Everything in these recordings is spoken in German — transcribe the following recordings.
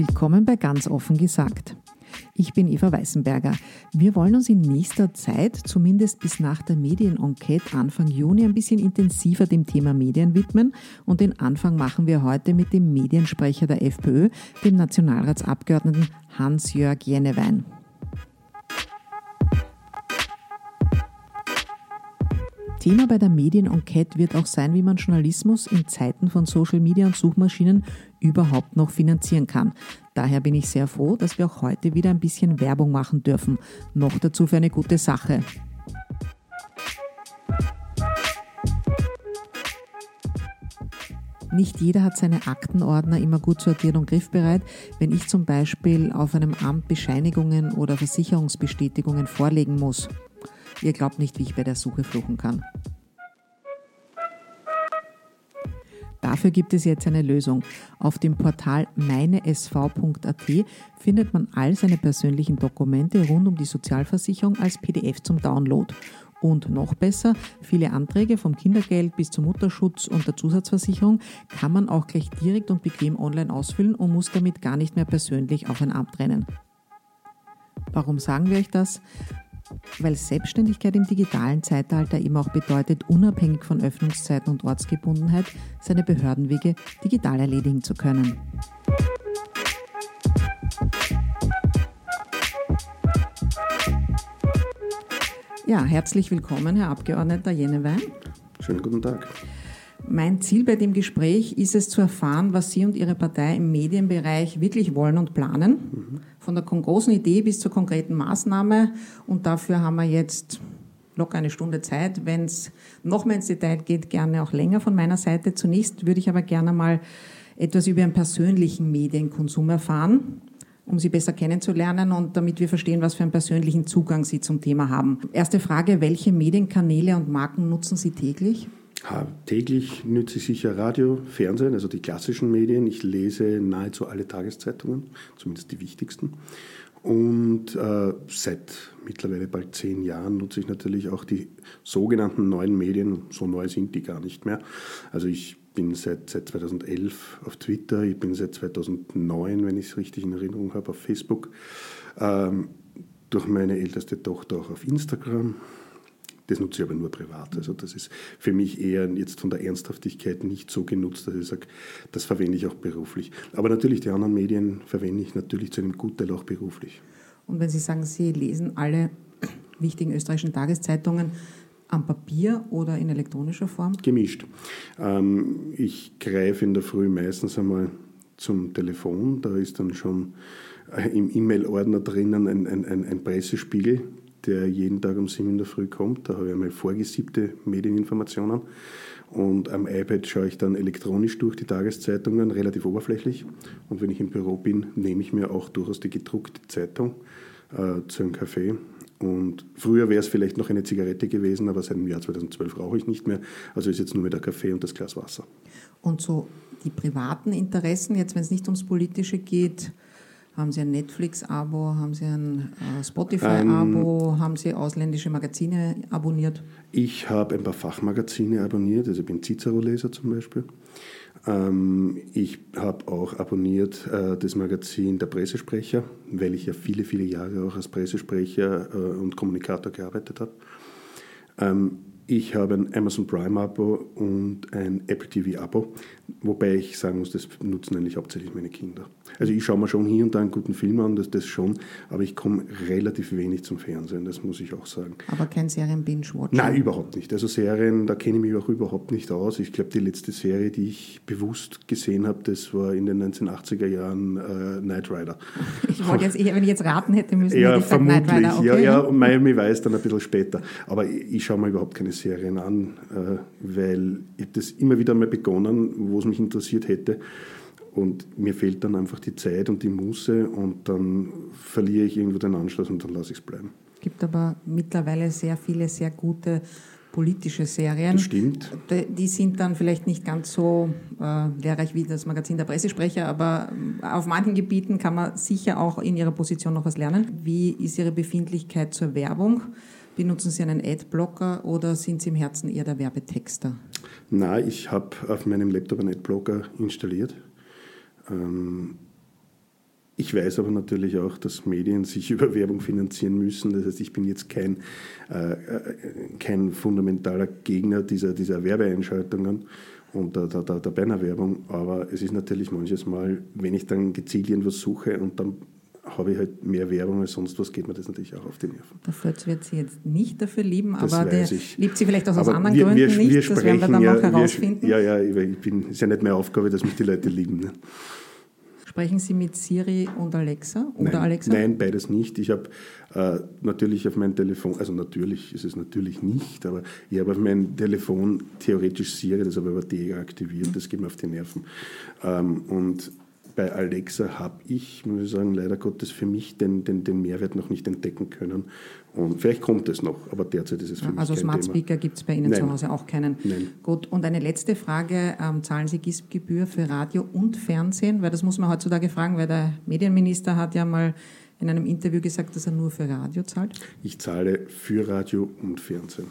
Willkommen bei Ganz offen gesagt. Ich bin Eva Weißenberger. Wir wollen uns in nächster Zeit, zumindest bis nach der Medienenquete Anfang Juni, ein bisschen intensiver dem Thema Medien widmen. Und den Anfang machen wir heute mit dem Mediensprecher der FPÖ, dem Nationalratsabgeordneten Hans-Jörg Jennewein. Thema bei der Medienenquete wird auch sein, wie man Journalismus in Zeiten von Social Media und Suchmaschinen überhaupt noch finanzieren kann. Daher bin ich sehr froh, dass wir auch heute wieder ein bisschen Werbung machen dürfen. Noch dazu für eine gute Sache. Nicht jeder hat seine Aktenordner immer gut sortiert und griffbereit. Wenn ich zum Beispiel auf einem Amt Bescheinigungen oder Versicherungsbestätigungen vorlegen muss, Ihr glaubt nicht, wie ich bei der Suche fluchen kann. Dafür gibt es jetzt eine Lösung. Auf dem Portal meinesv.at findet man all seine persönlichen Dokumente rund um die Sozialversicherung als PDF zum Download. Und noch besser, viele Anträge vom Kindergeld bis zum Mutterschutz und der Zusatzversicherung kann man auch gleich direkt und bequem online ausfüllen und muss damit gar nicht mehr persönlich auf ein Amt rennen. Warum sagen wir euch das? Weil Selbstständigkeit im digitalen Zeitalter eben auch bedeutet, unabhängig von Öffnungszeiten und Ortsgebundenheit seine Behördenwege digital erledigen zu können. Ja, herzlich willkommen, Herr Abgeordneter Jenewein. Schönen guten Tag. Mein Ziel bei dem Gespräch ist es zu erfahren, was Sie und Ihre Partei im Medienbereich wirklich wollen und planen. Mhm. Von der großen Idee bis zur konkreten Maßnahme. Und dafür haben wir jetzt locker eine Stunde Zeit. Wenn es noch mehr ins Detail geht, gerne auch länger von meiner Seite. Zunächst würde ich aber gerne mal etwas über Ihren persönlichen Medienkonsum erfahren, um Sie besser kennenzulernen und damit wir verstehen, was für einen persönlichen Zugang Sie zum Thema haben. Erste Frage, welche Medienkanäle und Marken nutzen Sie täglich? Täglich nütze ich sicher Radio, Fernsehen, also die klassischen Medien. Ich lese nahezu alle Tageszeitungen, zumindest die wichtigsten. Und äh, seit mittlerweile bald zehn Jahren nutze ich natürlich auch die sogenannten neuen Medien. So neu sind die gar nicht mehr. Also ich bin seit, seit 2011 auf Twitter, ich bin seit 2009, wenn ich es richtig in Erinnerung habe, auf Facebook. Ähm, durch meine älteste Tochter auch auf Instagram das nutze ich aber nur privat. Also das ist für mich eher jetzt von der Ernsthaftigkeit nicht so genutzt, dass ich sage, das verwende ich auch beruflich. Aber natürlich, die anderen Medien verwende ich natürlich zu einem Gutteil auch beruflich. Und wenn Sie sagen, Sie lesen alle wichtigen österreichischen Tageszeitungen, am Papier oder in elektronischer Form? Gemischt. Ähm, ich greife in der Früh meistens einmal zum Telefon. Da ist dann schon äh, im E-Mail-Ordner drinnen ein, ein, ein, Pressespiegel der jeden Tag um sieben in der Früh kommt. Da habe ich einmal vorgesiebte Medieninformationen. Und am iPad schaue ich dann elektronisch durch die Tageszeitungen, relativ oberflächlich. Und wenn ich im Büro bin, nehme ich mir auch durchaus die gedruckte Zeitung äh, zu einem Kaffee. Und früher wäre es vielleicht noch eine Zigarette gewesen, aber seit dem Jahr 2012 rauche ich nicht mehr. Also ist jetzt nur mehr der Kaffee und das Glas Wasser. Und so die privaten Interessen, jetzt wenn es nicht ums Politische geht, haben Sie ein Netflix-Abo? Haben Sie ein äh, Spotify-Abo? Ähm, haben Sie ausländische Magazine abonniert? Ich habe ein paar Fachmagazine abonniert, also ich bin Cicero-Leser zum Beispiel. Ähm, ich habe auch abonniert äh, das Magazin Der Pressesprecher, weil ich ja viele, viele Jahre auch als Pressesprecher äh, und Kommunikator gearbeitet habe. Ähm, ich habe ein Amazon Prime-Abo und ein Apple TV-Abo, wobei ich sagen muss, das nutzen eigentlich hauptsächlich meine Kinder. Also ich schaue mir schon hier und da einen guten Film an, das, das schon, aber ich komme relativ wenig zum Fernsehen, das muss ich auch sagen. Aber kein Serien-Binge-Watching? Nein, überhaupt nicht. Also Serien, da kenne ich mich auch überhaupt nicht aus. Ich glaube, die letzte Serie, die ich bewusst gesehen habe, das war in den 1980er Jahren äh, Knight Rider. Ich wollte jetzt, wenn ich jetzt raten hätte müssen, ja, hätte ich vermutlich, Knight Rider. Okay. Ja, ja, und Miami Vice dann ein bisschen später. Aber ich, ich schaue mir überhaupt keine Serien an, äh, weil ich das immer wieder mal begonnen, wo es mich interessiert hätte. Und mir fehlt dann einfach die Zeit und die Muße und dann verliere ich irgendwo den Anschluss und dann lasse ich es bleiben. Es gibt aber mittlerweile sehr viele sehr gute politische Serien. Das stimmt. Die sind dann vielleicht nicht ganz so äh, lehrreich wie das Magazin der Pressesprecher, aber auf manchen Gebieten kann man sicher auch in Ihrer Position noch was lernen. Wie ist Ihre Befindlichkeit zur Werbung? Benutzen Sie einen Adblocker oder sind Sie im Herzen eher der Werbetexter? Nein, ich habe auf meinem Laptop einen Adblocker installiert. Ähm, Ich weiß aber natürlich auch, dass Medien sich über Werbung finanzieren müssen. Das heißt, ich bin jetzt kein, äh, kein fundamentaler Gegner dieser, dieser Werbeeinschaltungen und der, der, der Bannerwerbung. Aber es ist natürlich manches Mal, wenn ich dann gezielt irgendwas suche und dann habe ich halt mehr Werbung als sonst was, geht mir das natürlich auch auf die Nerven. Der Fritz wird sie jetzt nicht dafür lieben, Das aber der ich. liebt sie vielleicht auch aus Aber anderen wir, Gründen wir, nicht. Wir das werden wir dann ja, noch herausfinden. Ja, ja, ich bin, ist ja nicht meine Aufgabe, dass mich die Leute lieben. Ne? Sprechen Sie mit Siri und Alexa oder Nein, Alexa? nein, beides nicht. Ich habe äh, natürlich auf mein Telefon, also natürlich ist es natürlich nicht, aber ich habe auf mein Telefon theoretisch Siri, das habe ich aber deaktiviert, das geht mir auf die Nerven. Ähm, und bei Alexa habe ich, muss ich sagen, leider Gottes für mich den, den, den Mehrwert noch nicht entdecken können. Und vielleicht kommt es noch, aber derzeit ist es für Ja, mich also kein Smart Thema. Speaker gibt es bei Ihnen Nein. zu Hause auch keinen. Nein. Gut, und eine letzte Frage. Ähm, zahlen Sie GISP-Gebühr für Radio und Fernsehen? Weil das muss man heutzutage fragen, weil der Medienminister hat ja mal in einem Interview gesagt, dass er nur für Radio zahlt. Ich zahle für Radio und Fernsehen.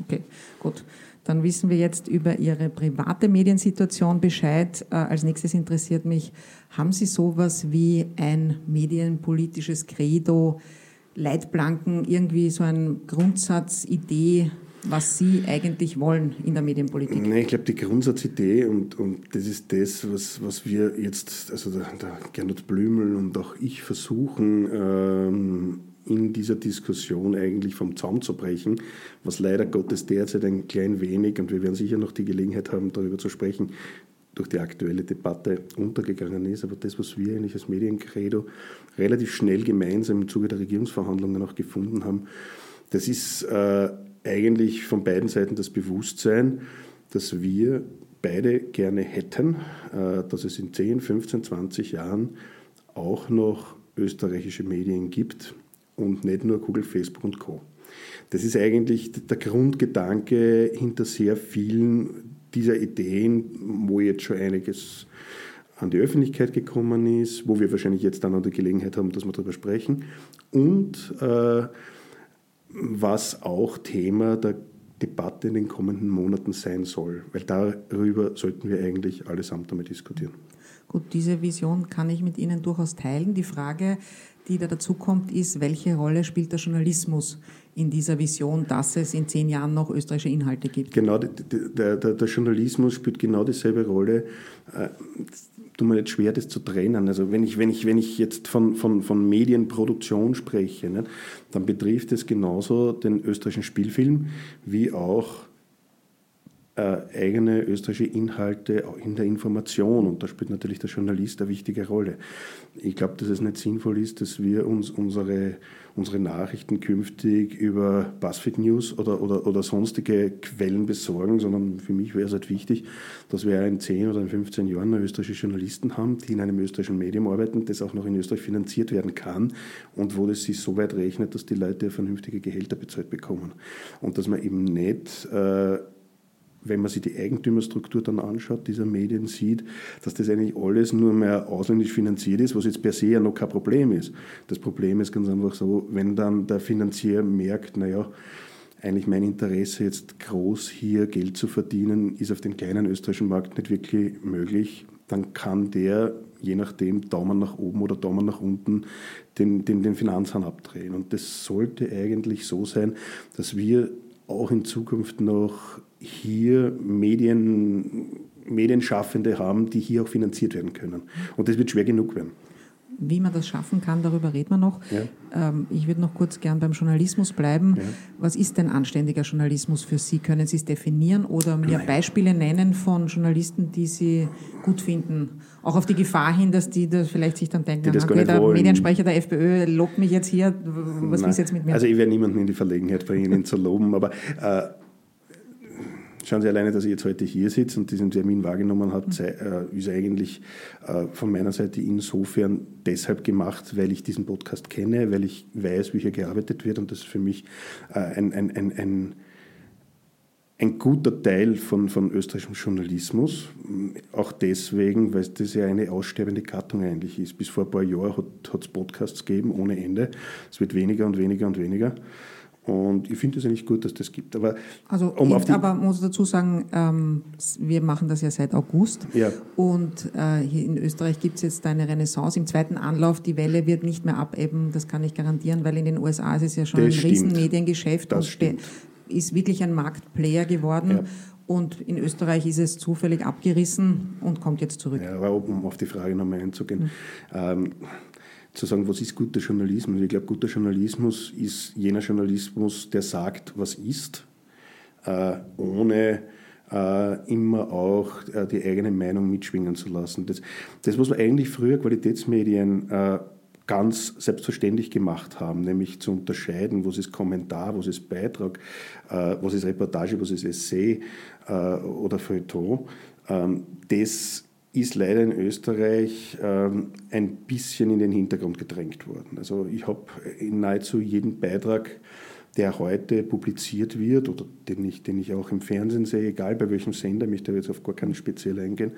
Okay, gut. Dann wissen wir jetzt über Ihre private Mediensituation Bescheid. Äh, als nächstes interessiert mich, haben Sie sowas wie ein medienpolitisches Credo, Leitplanken, irgendwie so ein Grundsatz, Idee, was Sie eigentlich wollen in der Medienpolitik? Nein, ich glaube, die Grundsatzidee, und, und das ist das, was, was wir jetzt, also der, der Gernot Blümel und auch ich versuchen, ähm, in dieser Diskussion eigentlich vom Zaum zu brechen, was leider Gottes derzeit ein klein wenig, und wir werden sicher noch die Gelegenheit haben, darüber zu sprechen, durch die aktuelle Debatte untergegangen ist. Aber das, was wir eigentlich als Mediencredo relativ schnell gemeinsam im Zuge der Regierungsverhandlungen auch gefunden haben, das ist äh, eigentlich von beiden Seiten das Bewusstsein, dass wir beide gerne hätten, äh, dass es in 10, 15, 20 Jahren auch noch österreichische Medien gibt und nicht nur Google, Facebook und Co. Das ist eigentlich der Grundgedanke hinter sehr vielen dieser Ideen, wo jetzt schon einiges an die Öffentlichkeit gekommen ist, wo wir wahrscheinlich jetzt dann noch die Gelegenheit haben, dass wir darüber sprechen. Und äh, was auch Thema der Debatte in den kommenden Monaten sein soll, weil darüber sollten wir eigentlich allesamt einmal diskutieren. Gut, diese Vision kann ich mit Ihnen durchaus teilen. Die Frage, die da dazu kommt, ist, welche Rolle spielt der Journalismus in dieser Vision, dass es in zehn Jahren noch österreichische Inhalte gibt? Genau, der, der, der Journalismus spielt genau dieselbe Rolle. Äh, tut mir jetzt schwer, das zu trennen. Also wenn ich, wenn ich, wenn ich jetzt von, von, von Medienproduktion spreche, ne, dann betrifft es genauso den österreichischen Spielfilm wie auch eigene österreichische Inhalte in der Information. Und da spielt natürlich der Journalist eine wichtige Rolle. Ich glaube, dass es nicht sinnvoll ist, dass wir uns unsere, unsere Nachrichten künftig über BuzzFeed News oder, oder, oder sonstige Quellen besorgen, sondern für mich wäre es halt wichtig, dass wir in 10 oder in 15 Jahren österreichische Journalisten haben, die in einem österreichischen Medium arbeiten, das auch noch in Österreich finanziert werden kann und wo das sich so weit rechnet, dass die Leute vernünftige Gehälter bezahlt bekommen. Und dass man eben nicht äh, wenn man sich die Eigentümerstruktur dann anschaut, dieser Medien sieht, dass das eigentlich alles nur mehr ausländisch finanziert ist, was jetzt per se ja noch kein Problem ist. Das Problem ist ganz einfach so, wenn dann der Finanzier merkt, naja, eigentlich mein Interesse jetzt groß hier Geld zu verdienen, ist auf dem kleinen österreichischen Markt nicht wirklich möglich, dann kann der je nachdem Daumen nach oben oder Daumen nach unten den, den, den Finanzhahn abdrehen. Und das sollte eigentlich so sein, dass wir auch in Zukunft noch hier Medien, Medienschaffende haben, die hier auch finanziert werden können. Und das wird schwer genug werden. Wie man das schaffen kann, darüber reden wir noch. Ja. Ähm, ich würde noch kurz gern beim Journalismus bleiben. Ja. Was ist denn anständiger Journalismus für Sie? Können Sie es definieren oder mir Nein. Beispiele nennen von Journalisten, die Sie gut finden? Auch auf die Gefahr hin, dass die das vielleicht sich dann denken, gar okay, der wollen. Mediensprecher der FPÖ lobt mich jetzt hier. Was Nein. ist jetzt mit mir? Also ich werde niemanden in die Verlegenheit bringen, ihn zu loben, aber äh, schauen Sie alleine, dass ich jetzt heute hier sitze und diesen Termin wahrgenommen habe, äh, ist eigentlich äh, von meiner Seite insofern deshalb gemacht, weil ich diesen Podcast kenne, weil ich weiß, wie hier gearbeitet wird und das ist für mich äh, ein, ein, ein, ein ein guter Teil von, von österreichischem Journalismus. Auch deswegen, weil das ja eine aussterbende Gattung eigentlich ist. Bis vor ein paar Jahren hat es Podcasts gegeben ohne Ende. Es wird weniger und weniger und weniger. Und ich finde es eigentlich gut, dass das gibt. Aber, also, um ich, aber muss dazu sagen, ähm, wir machen das ja seit August. Ja. Und äh, hier in Österreich gibt es jetzt eine Renaissance. Im zweiten Anlauf, die Welle wird nicht mehr abebben, das kann ich garantieren, weil in den USA ist es ja schon das ein stimmt. Riesenmediengeschäft das und stimmt. ist wirklich ein Marktplayer geworden. Ja. Und in Österreich ist es zufällig abgerissen und kommt jetzt zurück. Ja, aber um auf die Frage nochmal einzugehen. Mhm. Ähm, zu sagen, was ist guter Journalismus? Ich glaube, guter Journalismus ist jener Journalismus, der sagt, was ist, äh, ohne äh, immer auch äh, die eigene Meinung mitschwingen zu lassen. Das, das was wir eigentlich früher Qualitätsmedien äh, ganz selbstverständlich gemacht haben, nämlich zu unterscheiden, was ist Kommentar, was ist Beitrag, äh, was ist Reportage, was ist Essay äh, oder Feuilleton. Ähm, das ist leider in Österreich ähm, ein bisschen in den Hintergrund gedrängt worden. Also ich habe in nahezu jedem Beitrag, der heute publiziert wird oder den ich, den ich auch im Fernsehen sehe, egal bei welchem Sender, ich möchte jetzt auf gar keinen speziell eingehen,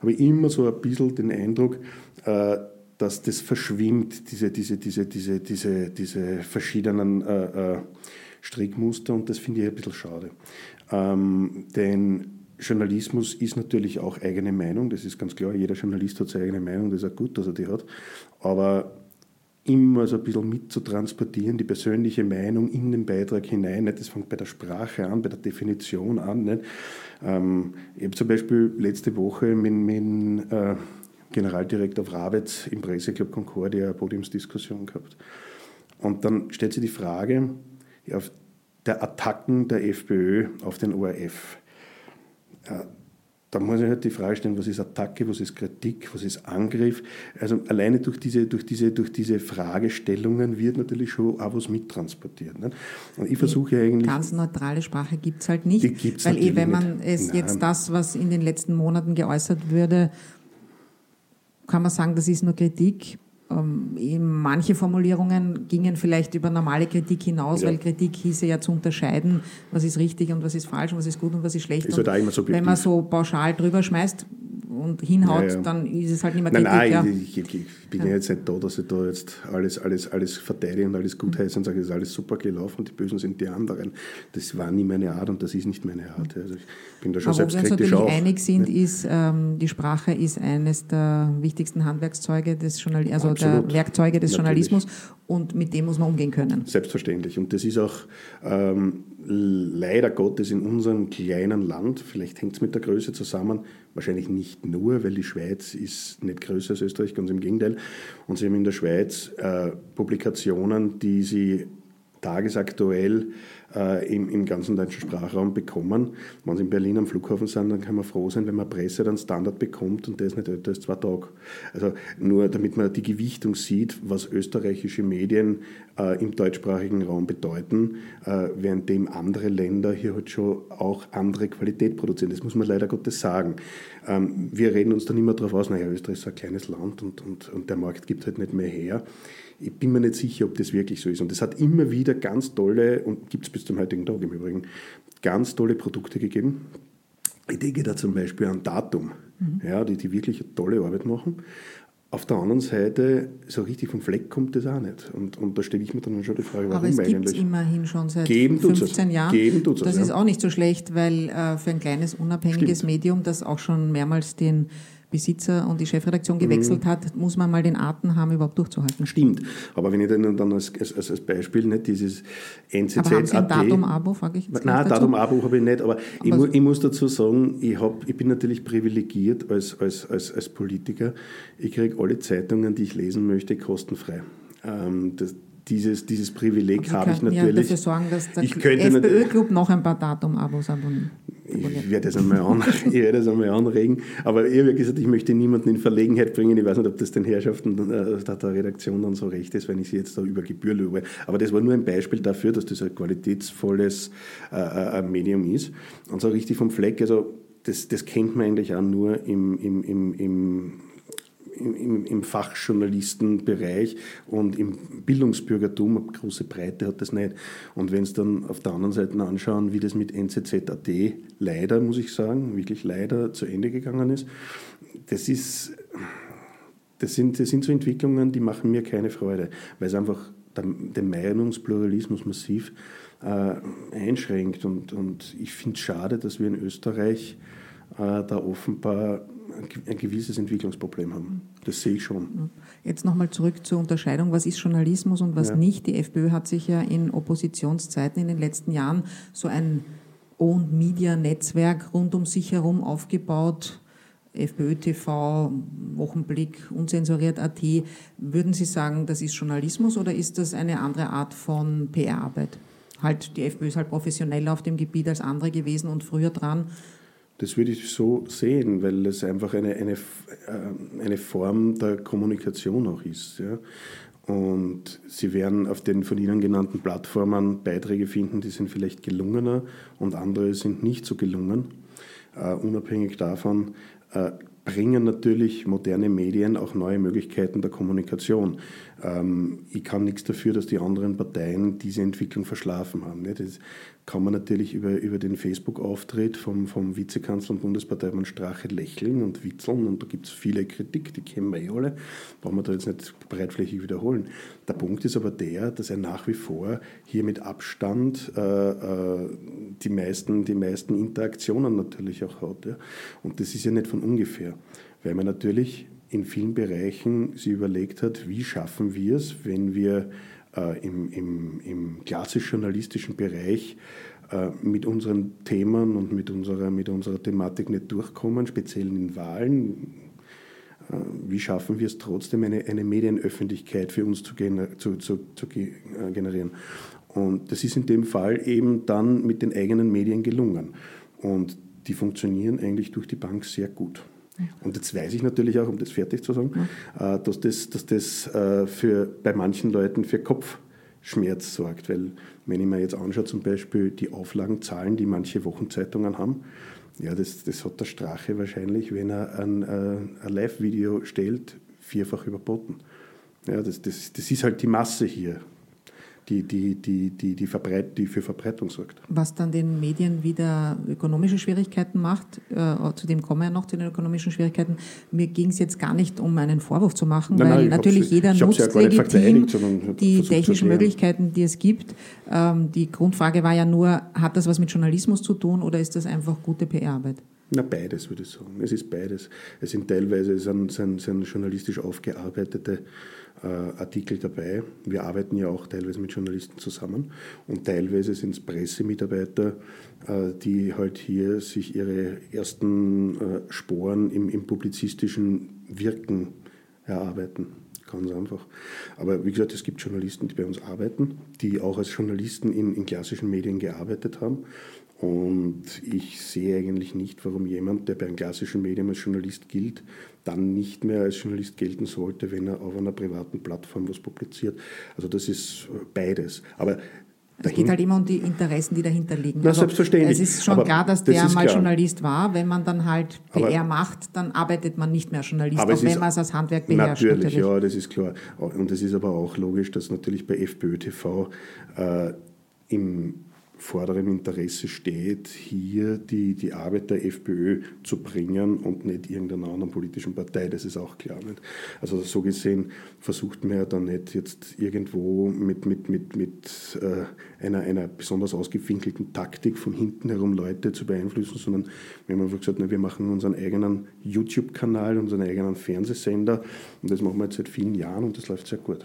habe ich immer so ein bisschen den Eindruck, äh, dass das verschwimmt, diese, diese, diese, diese, diese, diese verschiedenen äh, äh, Strickmuster und das finde ich ein bisschen schade. Ähm, denn Journalismus ist natürlich auch eigene Meinung, das ist ganz klar. Jeder Journalist hat seine eigene Meinung, das ist auch gut, dass er die hat. Aber immer so ein bisschen mitzutransportieren, die persönliche Meinung in den Beitrag hinein. Das fängt bei der Sprache an, bei der Definition an. Ähm, ich habe zum Beispiel letzte Woche mit, mit äh, Generaldirektor Wrawitz im Presseclub Concordia eine Podiumsdiskussion gehabt. Und dann stellt sich die Frage der Attacken der FPÖ auf den ORF. Ja, da muss ich halt die Frage stellen, was ist Attacke, was ist Kritik, was ist Angriff. Also alleine durch diese, durch diese, durch diese Fragestellungen wird natürlich schon auch was mittransportiert. Nicht? Und ich versuche eigentlich... Ganz neutrale Sprache gibt es halt nicht. Die gibt's weil eh, wenn man es Nein. jetzt das, was in den letzten Monaten geäußert würde, kann man sagen, das ist nur Kritik. Ähm, manche Formulierungen gingen vielleicht über normale Kritik hinaus, ja. weil Kritik hieße ja zu unterscheiden, was ist richtig und was ist falsch und was ist gut und was ist schlecht. Ist halt wenn man so pauschal drüber schmeißt, und hinhaut, ja, ja. dann ist es halt nicht mehr. Nein, nein, ja. ich, ich, ich, bin ja. jetzt nicht da, dass ich da jetzt alles, alles, alles verteidige und alles gut heiße und sage, es ist alles super gelaufen und die Bösen sind die anderen. Das war nie meine Art und das ist nicht meine Art. Also ich bin da schon Aber selbstkritisch wir uns natürlich einig sind, ist, ähm, die Sprache ist eines der wichtigsten Handwerkszeuge des Journal also Absolut. der Werkzeuge des natürlich. Journalismus und mit dem muss man umgehen können. Selbstverständlich. Und das ist auch ähm, leider Gottes in unserem kleinen Land, vielleicht hängt es mit der Größe zusammen, wahrscheinlich nicht nur, weil die Schweiz ist nicht größer als Österreich, ganz im Gegenteil. Und sie haben in der Schweiz äh, Publikationen, die sie tagesaktuell äh, im, im ganzen deutschen Sprachraum bekommen. Wenn Sie in Berlin am Flughafen sind, dann kann man froh sein, wenn man Presse dann Standard bekommt und der ist nicht älter als zwei Tage. Also nur damit man die Gewichtung sieht, was österreichische Medien äh, im deutschsprachigen Raum bedeuten, äh, währenddem andere Länder hier halt schon auch andere Qualität produzieren. Das muss man leider Gottes sagen. Ähm, wir reden uns dann immer darauf aus, naja, Österreich ist ein kleines Land und, und, und der Markt gibt halt nicht mehr her. Ich bin mir nicht sicher, ob das wirklich so ist. Und es hat immer wieder ganz tolle, und gibt es bis zum heutigen Tag im Übrigen, ganz tolle Produkte gegeben. Ich denke da zum Beispiel an Datum, mhm. ja, die, die wirklich eine tolle Arbeit machen. Auf der anderen Seite, so richtig vom Fleck kommt das auch nicht. Und, und da stelle ich mir dann schon die Frage, warum Aber es gibt es immerhin schon seit Geben 15 Jahren. Geben tut's das es, ist auch nicht so schlecht, weil äh, für ein kleines, unabhängiges Stimmt. Medium, das auch schon mehrmals den Besitzer und die Chefredaktion gewechselt mhm. hat, muss man mal den Atem haben, überhaupt durchzuhalten. Stimmt. Aber wenn ich dann, dann als, als, als Beispiel nicht dieses NZZ. Aber haben Sie ein Datum-Abo, frage ich jetzt Nein, Datum-Abo habe ich nicht, aber, aber ich, mu ich, muss dazu sagen, ich, hab, ich bin natürlich privilegiert als, als, als, als Politiker. Ich kriege alle Zeitungen, die ich lesen möchte, kostenfrei. Ähm, das, dieses, dieses Privileg habe ich natürlich. Ja dafür sorgen, dass der FPÖ-Club noch ein paar Datum-Abos abonniert. Ich werde das einmal, an, ich werde das einmal anregen. Aber ich habe gesagt, ich möchte niemanden in Verlegenheit bringen. Ich weiß nicht, ob das den Herrschaften äh, der Redaktion dann so recht ist, wenn ich sie jetzt da über Gebühr lobe. Aber das war nur ein Beispiel dafür, dass das ein qualitätsvolles äh, äh Medium ist. Und so richtig vom Fleck, also das, das kennt man eigentlich auch nur im, im, im, im im, im Fachjournalistenbereich und im Bildungsbürgertum, eine große Breite hat das nicht. Und wenn es dann auf der anderen Seite anschauen, wie das mit NZZ.at leider, muss ich sagen, wirklich leider zu Ende gegangen ist, das ist, das sind, das sind so Entwicklungen, die machen mir keine Freude, weil es einfach den Meinungspluralismus massiv äh, einschränkt. Und, und ich finde es schade, dass wir in Österreich äh, da offenbar ein gewisses Entwicklungsproblem haben. Das sehe ich schon. Jetzt nochmal zurück zur Unterscheidung, was ist Journalismus und was ja. nicht. Die FPÖ hat sich ja in Oppositionszeiten in den letzten Jahren so ein Owned Media Netzwerk rund um sich herum aufgebaut. FPÖ TV, Wochenblick, unzensuriert.at. Würden Sie sagen, das ist Journalismus oder ist das eine andere Art von PR-Arbeit? Halt, die FPÖ ist halt professioneller auf dem Gebiet als andere gewesen und früher dran. Das würde ich so sehen, weil es einfach eine, eine, äh, eine Form der Kommunikation auch ist. Ja. Und Sie werden auf den von Ihnen genannten Plattformen Beiträge finden, die sind vielleicht gelungener und andere sind nicht so gelungen. Uh, unabhängig davon uh, bringen natürlich moderne Medien auch neue Möglichkeiten der Kommunikation. Ähm, ich kann nichts dafür, dass die anderen Parteien diese Entwicklung verschlafen haben. Das kann man natürlich über, über den Facebook-Auftritt vom, vom Vizekanzler und Bundesparteimann Strache lächeln und witzeln und da gibt es viele Kritik, die kennen wir eh alle, brauchen wir da jetzt nicht breitflächig wiederholen. Der Punkt ist aber der, dass er nach wie vor hier mit Abstand äh, äh, die, meisten, die meisten Interaktionen natürlich auch hat. Ja? Und das ist ja nicht von ungefähr, weil man natürlich in vielen Bereichen sich überlegt hat, wie schaffen wir es, wenn wir äh, im, im, im klassisch-journalistischen Bereich äh, mit unseren Themen und mit unserer, mit unserer Thematik nicht durchkommen, speziell in Wahlen. Äh, wie schaffen wir es trotzdem, eine, eine Medienöffentlichkeit für uns zu, gener zu, zu, zu generieren? Und das ist in dem Fall eben dann mit den eigenen Medien gelungen. Und die funktionieren eigentlich durch die Bank sehr gut. Und jetzt weiß ich natürlich auch, um das fertig zu sagen, ja. Äh, dass das, dass das äh, für, bei manchen Leuten für Kopfschmerz sorgt. Weil wenn ich mir jetzt anschaue, zum Beispiel die Auflagenzahlen, die manche Wochenzeitungen haben, ja, das, das hat der Strache wahrscheinlich, wenn er ein, äh, ein Live-Video stellt, vierfach überboten. Ja, das, das, das ist halt die Masse hier die, die, die, die, die, Verbreit, die für Verbreitung sorgt. Was dann den Medien wieder ökonomische Schwierigkeiten macht, äh, zu dem kommen wir ja noch, zu den ökonomischen Schwierigkeiten. Mir ging es jetzt gar nicht um einen Vorwurf zu machen, nein, weil nein, natürlich jeder nutzt ja legitim die technischen Möglichkeiten, die es gibt. Ähm, die Grundfrage war ja nur, hat das was mit Journalismus zu tun oder ist das einfach gute PR-Arbeit? Na, beides würde ich sagen. Es ist beides. Es sind teilweise sind, sind, sind journalistisch aufgearbeitete äh, Artikel dabei. Wir arbeiten ja auch teilweise mit Journalisten zusammen und teilweise sind es Pressemitarbeiter, äh, die halt hier sich ihre ersten äh, Sporen im, im publizistischen Wirken erarbeiten. Ganz einfach. Aber wie gesagt, es gibt Journalisten, die bei uns arbeiten, die auch als Journalisten in, in klassischen Medien gearbeitet haben und ich sehe eigentlich nicht, warum jemand, der bei einem klassischen Medium als Journalist gilt, dann nicht mehr als Journalist gelten sollte, wenn er auf einer privaten Plattform was publiziert. Also das ist beides. Aber es geht halt immer um die Interessen, die dahinter liegen. Na, also selbstverständlich. Es ist schon aber klar, dass das der mal klar. Journalist war. Wenn man dann halt PR aber macht, dann arbeitet man nicht mehr Journalist, auch wenn man es als Handwerk beherrscht. Natürlich, natürlich, ja, das ist klar. Und es ist aber auch logisch, dass natürlich bei FPÖ TV äh, im vorderen Interesse steht, hier die, die Arbeit der FPÖ zu bringen und nicht irgendeiner anderen politischen Partei. Das ist auch klar. Nicht? Also so gesehen versucht man ja dann nicht jetzt irgendwo mit, mit, mit, mit äh, einer, einer besonders ausgewinkelten Taktik von hinten herum Leute zu beeinflussen, sondern wir haben einfach gesagt, na, wir machen unseren eigenen YouTube-Kanal, unseren eigenen Fernsehsender und das machen wir jetzt seit vielen Jahren und das läuft sehr gut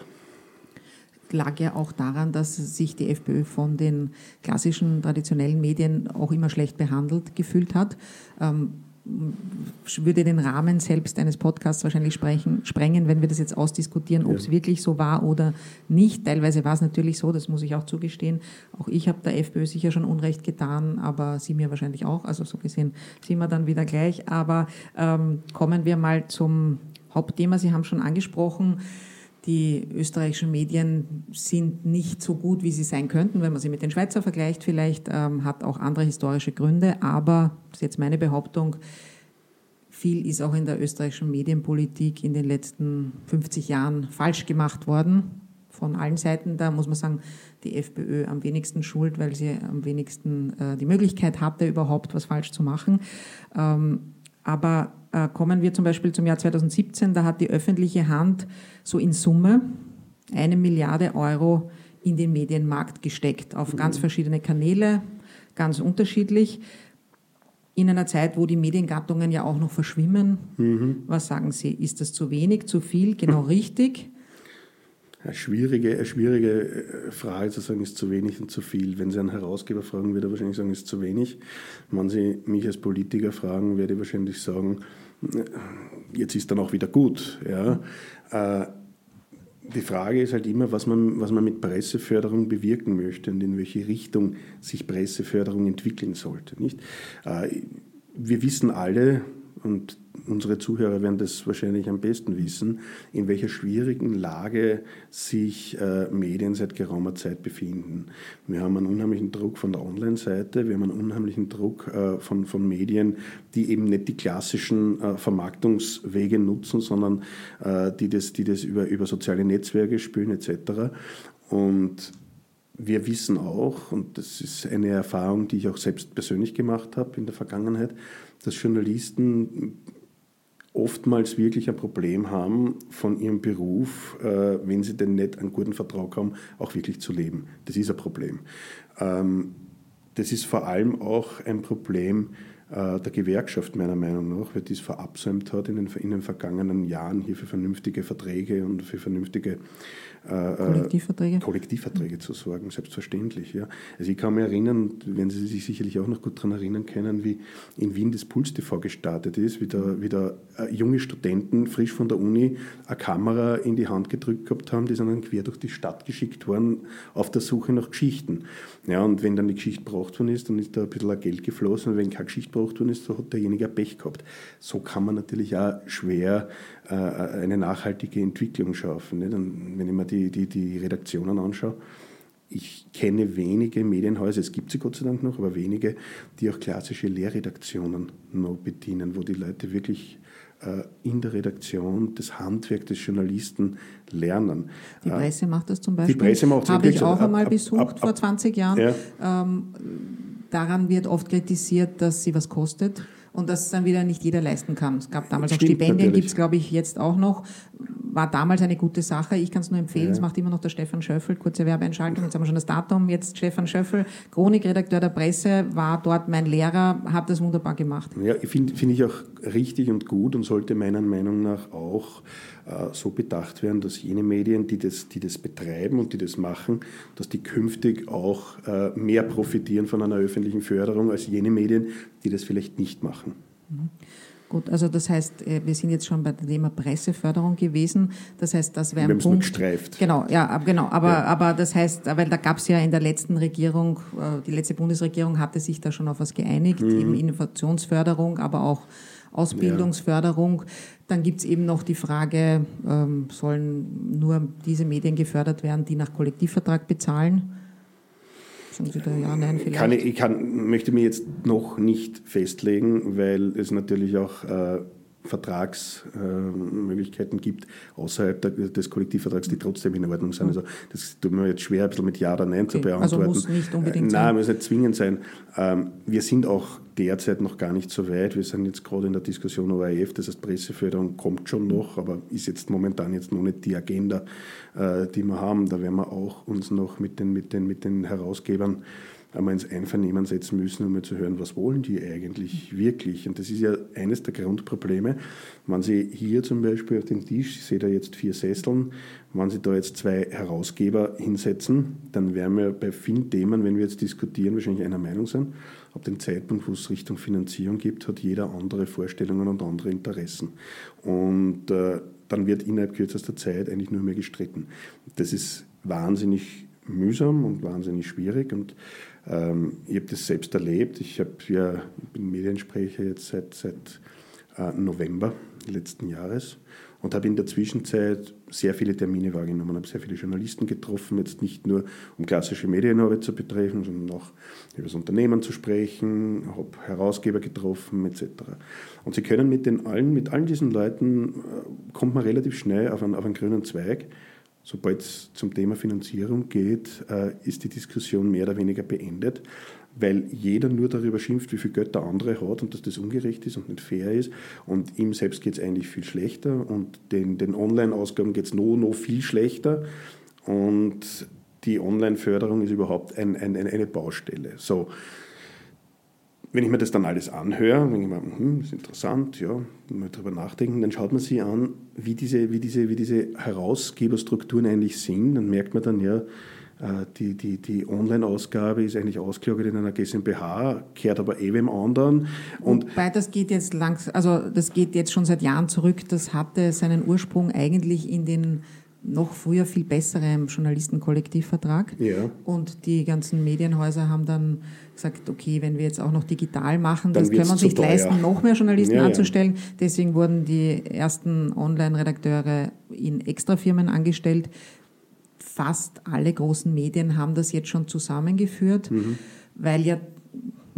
lag ja auch daran, dass sich die FPÖ von den klassischen traditionellen Medien auch immer schlecht behandelt gefühlt hat. Ähm, würde den Rahmen selbst eines Podcasts wahrscheinlich sprechen, sprengen, wenn wir das jetzt ausdiskutieren, ob es ja. wirklich so war oder nicht. Teilweise war es natürlich so, das muss ich auch zugestehen. Auch ich habe der FPÖ sicher schon Unrecht getan, aber Sie mir wahrscheinlich auch. Also so gesehen sind wir dann wieder gleich. Aber ähm, kommen wir mal zum Hauptthema. Sie haben schon angesprochen, die österreichischen Medien sind nicht so gut, wie sie sein könnten, wenn man sie mit den Schweizer vergleicht. Vielleicht ähm, hat auch andere historische Gründe, aber das ist jetzt meine Behauptung. Viel ist auch in der österreichischen Medienpolitik in den letzten 50 Jahren falsch gemacht worden. Von allen Seiten. Da muss man sagen, die FPÖ am wenigsten schuld, weil sie am wenigsten äh, die Möglichkeit hatte, überhaupt was falsch zu machen. Ähm, aber kommen wir zum Beispiel zum Jahr 2017, da hat die öffentliche Hand so in Summe eine Milliarde Euro in den Medienmarkt gesteckt, auf ganz verschiedene Kanäle, ganz unterschiedlich. In einer Zeit, wo die Mediengattungen ja auch noch verschwimmen. Mhm. Was sagen Sie? Ist das zu wenig, zu viel, genau richtig? Eine schwierige, eine schwierige äh, Frage zu sagen, ist zu wenig und zu viel. Wenn Sie einen Herausgeber fragen, wird er wahrscheinlich sagen, ist zu wenig. Wenn Sie mich als Politiker fragen, werde ich wahrscheinlich sagen, äh, jetzt ist dann auch wieder gut. Ja. Äh, die Frage ist halt immer, was man, was man mit Presseförderung bewirken möchte und in welche Richtung sich Presseförderung entwickeln sollte. Nicht? Wir wissen alle, und unsere Zuhörer werden das wahrscheinlich am besten wissen, in welcher schwierigen Lage sich äh, Medien seit geraumer Zeit befinden. Wir haben einen unheimlichen Druck von der Online-Seite, wir haben einen unheimlichen Druck äh, von, von Medien, die eben nicht die klassischen äh, Vermarktungswege nutzen, sondern äh, die das, die das über, über soziale Netzwerke spülen etc. Und wir wissen auch, und das ist eine Erfahrung, die ich auch selbst persönlich gemacht habe in der Vergangenheit, dass Journalisten oftmals wirklich ein Problem haben, von ihrem Beruf, äh, wenn sie denn nicht einen guten Vertrag haben, auch wirklich zu leben. Das ist ein Problem. Ähm, das ist vor allem auch ein Problem äh, der Gewerkschaft meiner Meinung nach, weil dies verabsäumt hat in den, in den vergangenen Jahren hier für vernünftige Verträge und für vernünftige Kollektivverträge? Kollektivverträge zu sorgen, selbstverständlich. Ja. Also ich kann mich erinnern, wenn Sie sich sicherlich auch noch gut daran erinnern können, wie in Wien das Puls TV gestartet ist, wie da, wie da äh, junge Studenten frisch von der Uni eine Kamera in die Hand gedrückt gehabt haben, die sind dann quer durch die Stadt geschickt worden auf der Suche nach Geschichten. Ja, und wenn dann die Geschichte gebraucht worden ist, dann ist da ein bisschen Geld geflossen und wenn keine Geschichte gebraucht worden ist, so hat derjenige Pech gehabt. So kann man natürlich auch schwer äh, eine nachhaltige Entwicklung schaffen. Wenn ich mir die, die, die Redaktionen anschaue, ich kenne wenige Medienhäuser, es gibt sie Gott sei Dank noch, aber wenige, die auch klassische Lehrredaktionen noch bedienen, wo die Leute wirklich äh, in der Redaktion das Handwerk des Journalisten lernen. Die Presse macht das zum Beispiel. Die Presse macht Habe ich auch einmal besucht ab, ab, vor 20 Jahren. Ja. Ähm, daran wird oft kritisiert, dass sie was kostet und das dann wieder nicht jeder leisten kann. Es gab damals Stimmt, auch Stipendien, gibt es glaube ich jetzt auch noch. War damals eine gute Sache. Ich kann es nur empfehlen, es ja. macht immer noch der Stefan Schöffel. Kurze Werbeeinschaltung, jetzt haben wir schon das Datum. Jetzt Stefan Schöffel, Chronikredakteur der Presse, war dort mein Lehrer, hat das wunderbar gemacht. Ja, finde find ich auch richtig und gut und sollte meiner Meinung nach auch äh, so bedacht werden, dass jene Medien, die das, die das betreiben und die das machen, dass die künftig auch äh, mehr profitieren von einer öffentlichen Förderung als jene Medien, die das vielleicht nicht machen. Mhm. Gut, also das heißt, äh, wir sind jetzt schon bei dem Thema Presseförderung gewesen. Das heißt, das wäre ein Punkt. gestreift. Genau, ja, genau. Aber, ja. aber das heißt, weil da gab es ja in der letzten Regierung, die letzte Bundesregierung hatte sich da schon auf was geeinigt, mhm. eben Innovationsförderung, aber auch Ausbildungsförderung. Ja. Dann gibt es eben noch die Frage, ähm, sollen nur diese Medien gefördert werden, die nach Kollektivvertrag bezahlen? Sie da ja, nein, vielleicht? Kann ich, ich kann, möchte mich jetzt noch nicht festlegen, weil es natürlich auch äh, Vertragsmöglichkeiten äh, gibt außerhalb des Kollektivvertrags, die trotzdem in Ordnung sind. Also das tut mir jetzt schwer, ein bisschen mit Ja oder Nein okay. zu beantworten. Also muss nicht unbedingt äh, Nein, muss nicht zwingend sein. Ähm, wir sind auch derzeit noch gar nicht so weit. Wir sind jetzt gerade in der Diskussion ORF, das heißt Presseförderung kommt schon noch, aber ist jetzt momentan jetzt noch nicht die Agenda, äh, die wir haben. Da werden wir auch uns noch mit den, mit den, mit den Herausgebern einmal ins Einvernehmen setzen müssen, um mal zu hören, was wollen die eigentlich wirklich. Und das ist ja eines der Grundprobleme. Wenn Sie hier zum Beispiel auf den Tisch, ich sehe da jetzt vier Sesseln, wenn Sie da jetzt zwei Herausgeber hinsetzen, dann werden wir bei vielen Themen, wenn wir jetzt diskutieren, wahrscheinlich einer Meinung sein. Ab dem Zeitpunkt, wo es Richtung Finanzierung gibt, hat jeder andere Vorstellungen und andere Interessen. Und äh, dann wird innerhalb kürzester Zeit eigentlich nur mehr gestritten. Das ist wahnsinnig mühsam und wahnsinnig schwierig. Und ähm, ich habe das selbst erlebt. Ich, hab ja, ich bin Mediensprecher jetzt seit, seit äh, November letzten Jahres und habe in der Zwischenzeit sehr viele Termine wahrgenommen, habe sehr viele Journalisten getroffen, jetzt nicht nur um klassische Medienarbeit zu betreffen, sondern auch über das Unternehmen zu sprechen, habe Herausgeber getroffen etc. Und Sie können mit den allen, mit allen diesen Leuten, äh, kommt man relativ schnell auf einen, auf einen grünen Zweig, Sobald es zum Thema Finanzierung geht, äh, ist die Diskussion mehr oder weniger beendet, weil jeder nur darüber schimpft, wie viel Geld der andere hat und dass das ungerecht ist und nicht fair ist. Und ihm selbst geht es eigentlich viel schlechter und den, den Online-Ausgaben geht es noch, noch viel schlechter. Und die Online-Förderung ist überhaupt ein, ein, eine Baustelle. So, wenn ich mir das dann alles anhöre, denke ich mir, hm, ist interessant, ja, mal drüber nachdenken, dann schaut man sich an, wie diese, wie diese, wie diese Herausgeberstrukturen eigentlich sind. Dann merkt man dann, ja, äh, die, die, die Online-Ausgabe ist eigentlich ausgelagert in einer GmbH, kehrt aber eh wem anderen. Und Wobei das geht jetzt langs, also das geht jetzt schon seit Jahren zurück. Das hatte seinen Ursprung eigentlich in den noch früher viel besserem Journalistenkollektivvertrag. Ja. Und die ganzen Medienhäuser haben dann gesagt, okay, wenn wir jetzt auch noch digital machen, dann das können wir uns nicht teuer. leisten, noch mehr Journalisten ja, anzustellen. Ja. Deswegen wurden die ersten Online-Redakteure in Extrafirmen angestellt. Fast alle großen Medien haben das jetzt schon zusammengeführt, mhm. weil ja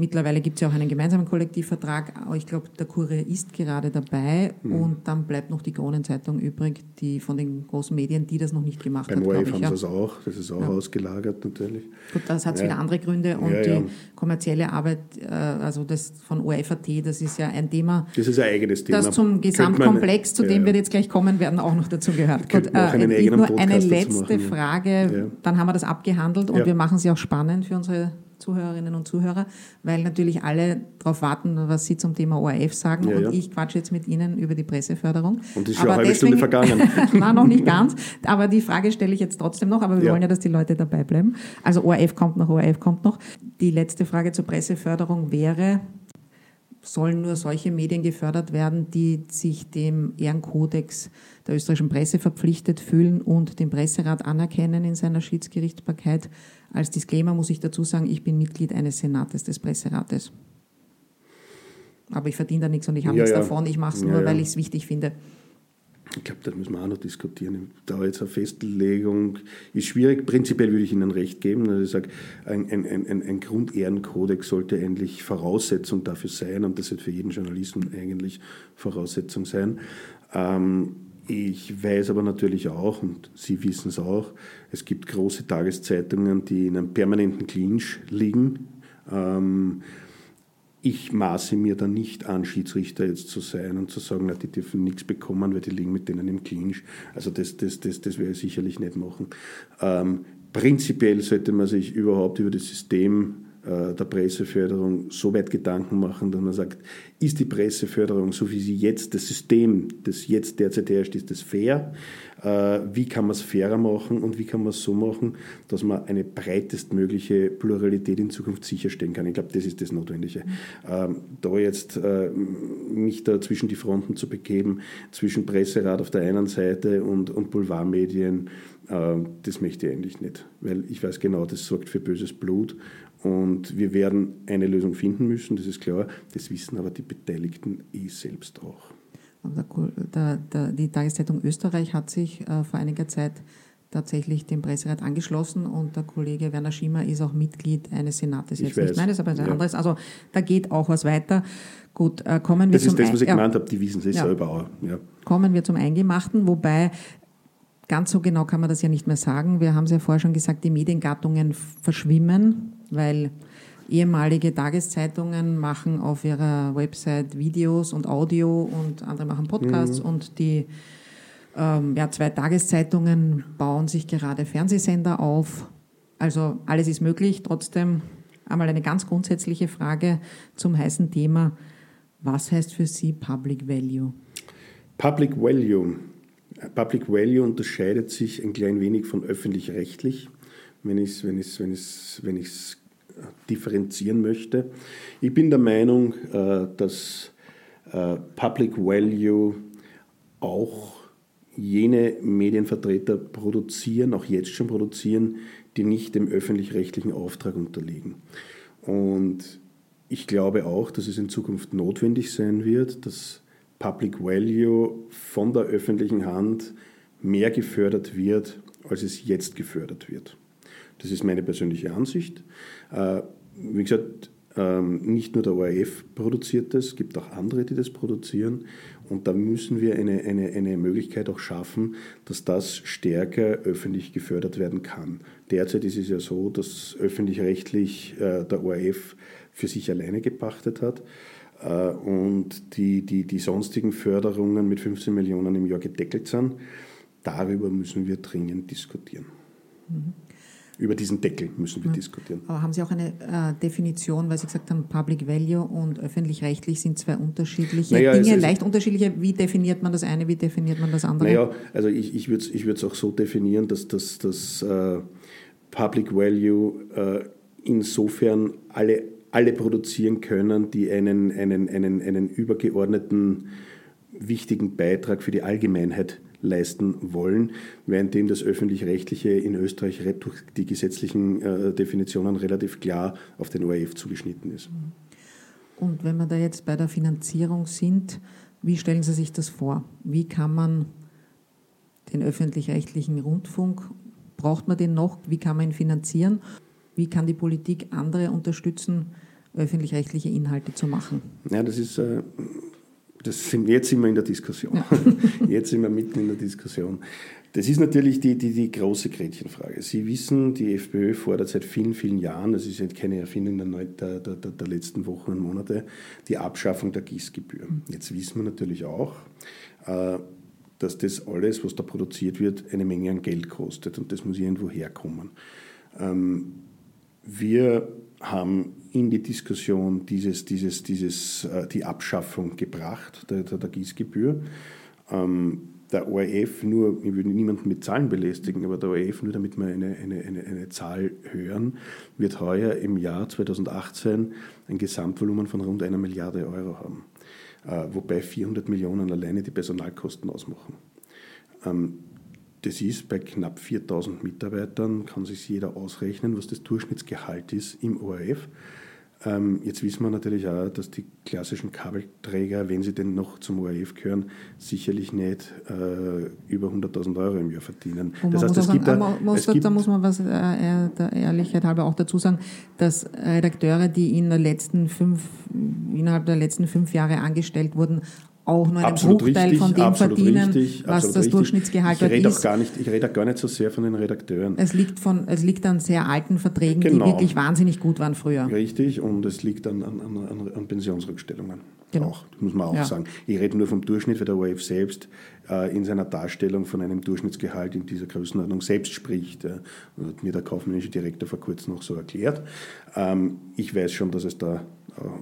Mittlerweile gibt es ja auch einen gemeinsamen Kollektivvertrag. Ich glaube, der Kurier ist gerade dabei mhm. und dann bleibt noch die Kronenzeitung übrig, die von den großen Medien, die das noch nicht gemacht Beim hat. Beim ORF haben sie es auch, das ist auch ja. ausgelagert natürlich. Gut, das hat ja. viele andere Gründe und die kommerzielle Arbeit, äh, also das von ORFAT, das ist ja ein Thema. Das ist ein eigenes Thema. Das zum Gesamtkomplex, zu dem wir jetzt gleich kommen werden, auch noch dazu gehört. Gut, äh, nur eine letzte machen, Frage, dann haben wir das abgehandelt und wir machen sie auch spannend für unsere Zuhörerinnen und Zuhörer, weil natürlich alle darauf warten, was Sie zum Thema ORF sagen. Ja, und ja. ich quatsche jetzt mit Ihnen über die Presseförderung. Und ist schon eine halbe deswegen, Stunde vergangen. Nein, noch nicht ganz. Aber die Frage stelle ich jetzt trotzdem noch. Aber wir ja. wollen ja, dass die Leute dabei bleiben. Also ORF kommt noch, ORF kommt noch. Die letzte Frage zur Presseförderung wäre, sollen nur solche Medien gefördert werden, die sich dem Ehrenkodex der österreichischen Presse verpflichtet fühlen und den Presserat anerkennen in seiner Schiedsgerichtsbarkeit. Als Disclaimer muss ich dazu sagen, ich bin Mitglied eines Senates des Presserates. Aber ich verdiene da nichts und ich habe ja, nichts ja. davon. Ich mache es nur, ja, weil ich es wichtig finde. Ich glaube, das müssen wir auch noch diskutieren. Da jetzt eine Festlegung ist schwierig. Prinzipiell würde ich Ihnen recht geben. Also ich sage, ein, ein, ein, ein Grundehrenkodex sollte eigentlich Voraussetzung dafür sein und das sollte für jeden Journalisten eigentlich Voraussetzung sein. Ähm, ich weiß aber natürlich auch, und Sie wissen es auch, es gibt große Tageszeitungen, die in einem permanenten Clinch liegen. Ähm, ich maße mir da nicht an, Schiedsrichter jetzt zu sein und zu sagen, na, die dürfen nichts bekommen, weil die liegen mit denen im Clinch. Also das, das, das, das werde ich sicherlich nicht machen. Ähm, prinzipiell sollte man sich überhaupt über das System der Presseförderung so weit Gedanken machen, dass man sagt, ist die Presseförderung, so wie sie jetzt, das System, das jetzt derzeit herrscht, ist das fair? Äh, wie kann man es fairer machen und wie kann man es so machen, dass man eine breitestmögliche Pluralität in Zukunft sicherstellen kann? Ich glaube, das ist das Notwendige. Ähm, da jetzt äh, mich da zwischen die Fronten zu begeben, zwischen Presserat auf der einen Seite und, und Boulevardmedien, das möchte ich eigentlich nicht, weil ich weiß genau, das sorgt für böses Blut und wir werden eine Lösung finden müssen, das ist klar. Das wissen aber die Beteiligten eh selbst auch. Der, der, die Tageszeitung Österreich hat sich äh, vor einiger Zeit tatsächlich dem Presserat angeschlossen und der Kollege Werner Schimmer ist auch Mitglied eines Senates jetzt nicht. Nein, das ist aber ein ja. anderes. Also da geht auch was weiter. Gut, äh, kommen wir das zum Das ist das, was ich ja. gemeint habe, die wissen es ja. selber auch. Ja. Kommen wir zum Eingemachten, wobei ganz so genau kann man das ja nicht mehr sagen. Wir haben es ja vorher schon gesagt, die Mediengattungen verschwimmen weil ehemalige Tageszeitungen machen auf ihrer Website Videos und Audio und andere machen Podcasts mhm. und die ähm, ja, zwei Tageszeitungen bauen sich gerade Fernsehsender auf. Also alles ist möglich. Trotzdem einmal eine ganz grundsätzliche Frage zum heißen Thema. Was heißt für Sie Public Value? Public Value. Public Value unterscheidet sich ein klein wenig von öffentlich-rechtlich, wenn ich es wenn wenn wenn differenzieren möchte. Ich bin der Meinung, äh, dass äh, Public Value auch jene Medienvertreter produzieren, auch jetzt schon produzieren, die nicht dem öffentlich-rechtlichen Auftrag unterliegen. Und ich glaube auch, dass es in Zukunft notwendig sein wird, dass Public Value von der öffentlichen Hand mehr gefördert wird, als es jetzt gefördert wird. Das ist meine persönliche Ansicht. Äh, wie gesagt, ähm, nicht nur der ORF produziert das, es gibt auch andere, die das produzieren. Und da müssen wir eine, eine, eine Möglichkeit auch schaffen, dass das stärker öffentlich gefördert werden kann. Derzeit ist es ja so, dass öffentlich-rechtlich äh, der ORF für sich alleine gepachtet hat äh, und die, die, die sonstigen Förderungen mit 15 Millionen im Jahr gedeckelt sind. Darüber müssen wir dringend diskutieren. Mhm. Über diesen Deckel müssen wir mhm. diskutieren. Aber haben Sie auch eine äh, Definition, weil Sie gesagt haben, Public Value und öffentlich-rechtlich sind zwei unterschiedliche naja, Dinge, leicht unterschiedliche. Wie definiert man das eine, wie definiert man das andere? Naja, also ich, ich würde es ich auch so definieren, dass das dass, äh, Public Value äh, insofern alle, alle produzieren können, die einen, einen, einen, einen übergeordneten wichtigen Beitrag für die Allgemeinheit leisten wollen, währenddem das öffentlich-rechtliche in Österreich durch die gesetzlichen äh, Definitionen relativ klar auf den ORF zugeschnitten ist. Und wenn wir da jetzt bei der Finanzierung sind, wie stellen Sie sich das vor? Wie kann man den öffentlich-rechtlichen Rundfunk, braucht man den noch? Wie kann man ihn finanzieren? Wie kann die Politik andere unterstützen, öffentlich-rechtliche Inhalte zu machen? Ja, das ist äh, das sind, jetzt sind wir in der Diskussion. Jetzt sind wir mitten in der Diskussion. Das ist natürlich die, die, die große Gretchenfrage. Sie wissen, die FPÖ fordert seit vielen, vielen Jahren, das ist jetzt keine Erfindung der, der, der, der letzten Wochen und Monate, die Abschaffung der Gießgebühr. Jetzt wissen wir natürlich auch, äh, dass das alles, was da produziert wird, eine Menge an Geld kostet und das muss irgendwo herkommen. Ähm, wir haben in die Diskussion dieses, dieses, dieses, äh, die Abschaffung gebracht, der, der, der Gießgebühr. Ähm, der ORF, nur, ich würde niemanden mit Zahlen belästigen, aber der ORF, nur damit wir eine, eine, eine, eine Zahl hören, wird heuer im Jahr 2018 ein Gesamtvolumen von rund einer Milliarde Euro haben, äh, wobei 400 Millionen alleine die Personalkosten ausmachen. Ähm, das ist bei knapp 4000 Mitarbeitern, kann sich jeder ausrechnen, was das Durchschnittsgehalt ist im ORF. Ähm, jetzt wissen wir natürlich auch, dass die klassischen Kabelträger, wenn sie denn noch zum ORF gehören, sicherlich nicht äh, über 100.000 Euro im Jahr verdienen. Und das heißt, es gibt, sagen, da, muss, es gibt da muss man was äh, der Ehrlichkeit halber auch dazu sagen, dass Redakteure, die in der letzten fünf, innerhalb der letzten fünf Jahre angestellt wurden, auch nur einen absolut Bruchteil richtig, von dem verdienen, richtig, was das. Durchschnittsgehalt ich rede ist. Gar nicht, ich rede auch gar nicht so sehr von den Redakteuren. Es liegt, von, es liegt an sehr alten Verträgen, genau. die wirklich wahnsinnig gut waren früher. Richtig, und es liegt an, an, an, an Pensionsrückstellungen. Genau. Auch, muss man auch ja. sagen. Ich rede nur vom Durchschnitt, weil der ORF selbst äh, in seiner Darstellung von einem Durchschnittsgehalt in dieser Größenordnung selbst spricht. Äh, hat mir der kaufmännische Direktor vor kurzem noch so erklärt. Ähm, ich weiß schon, dass es da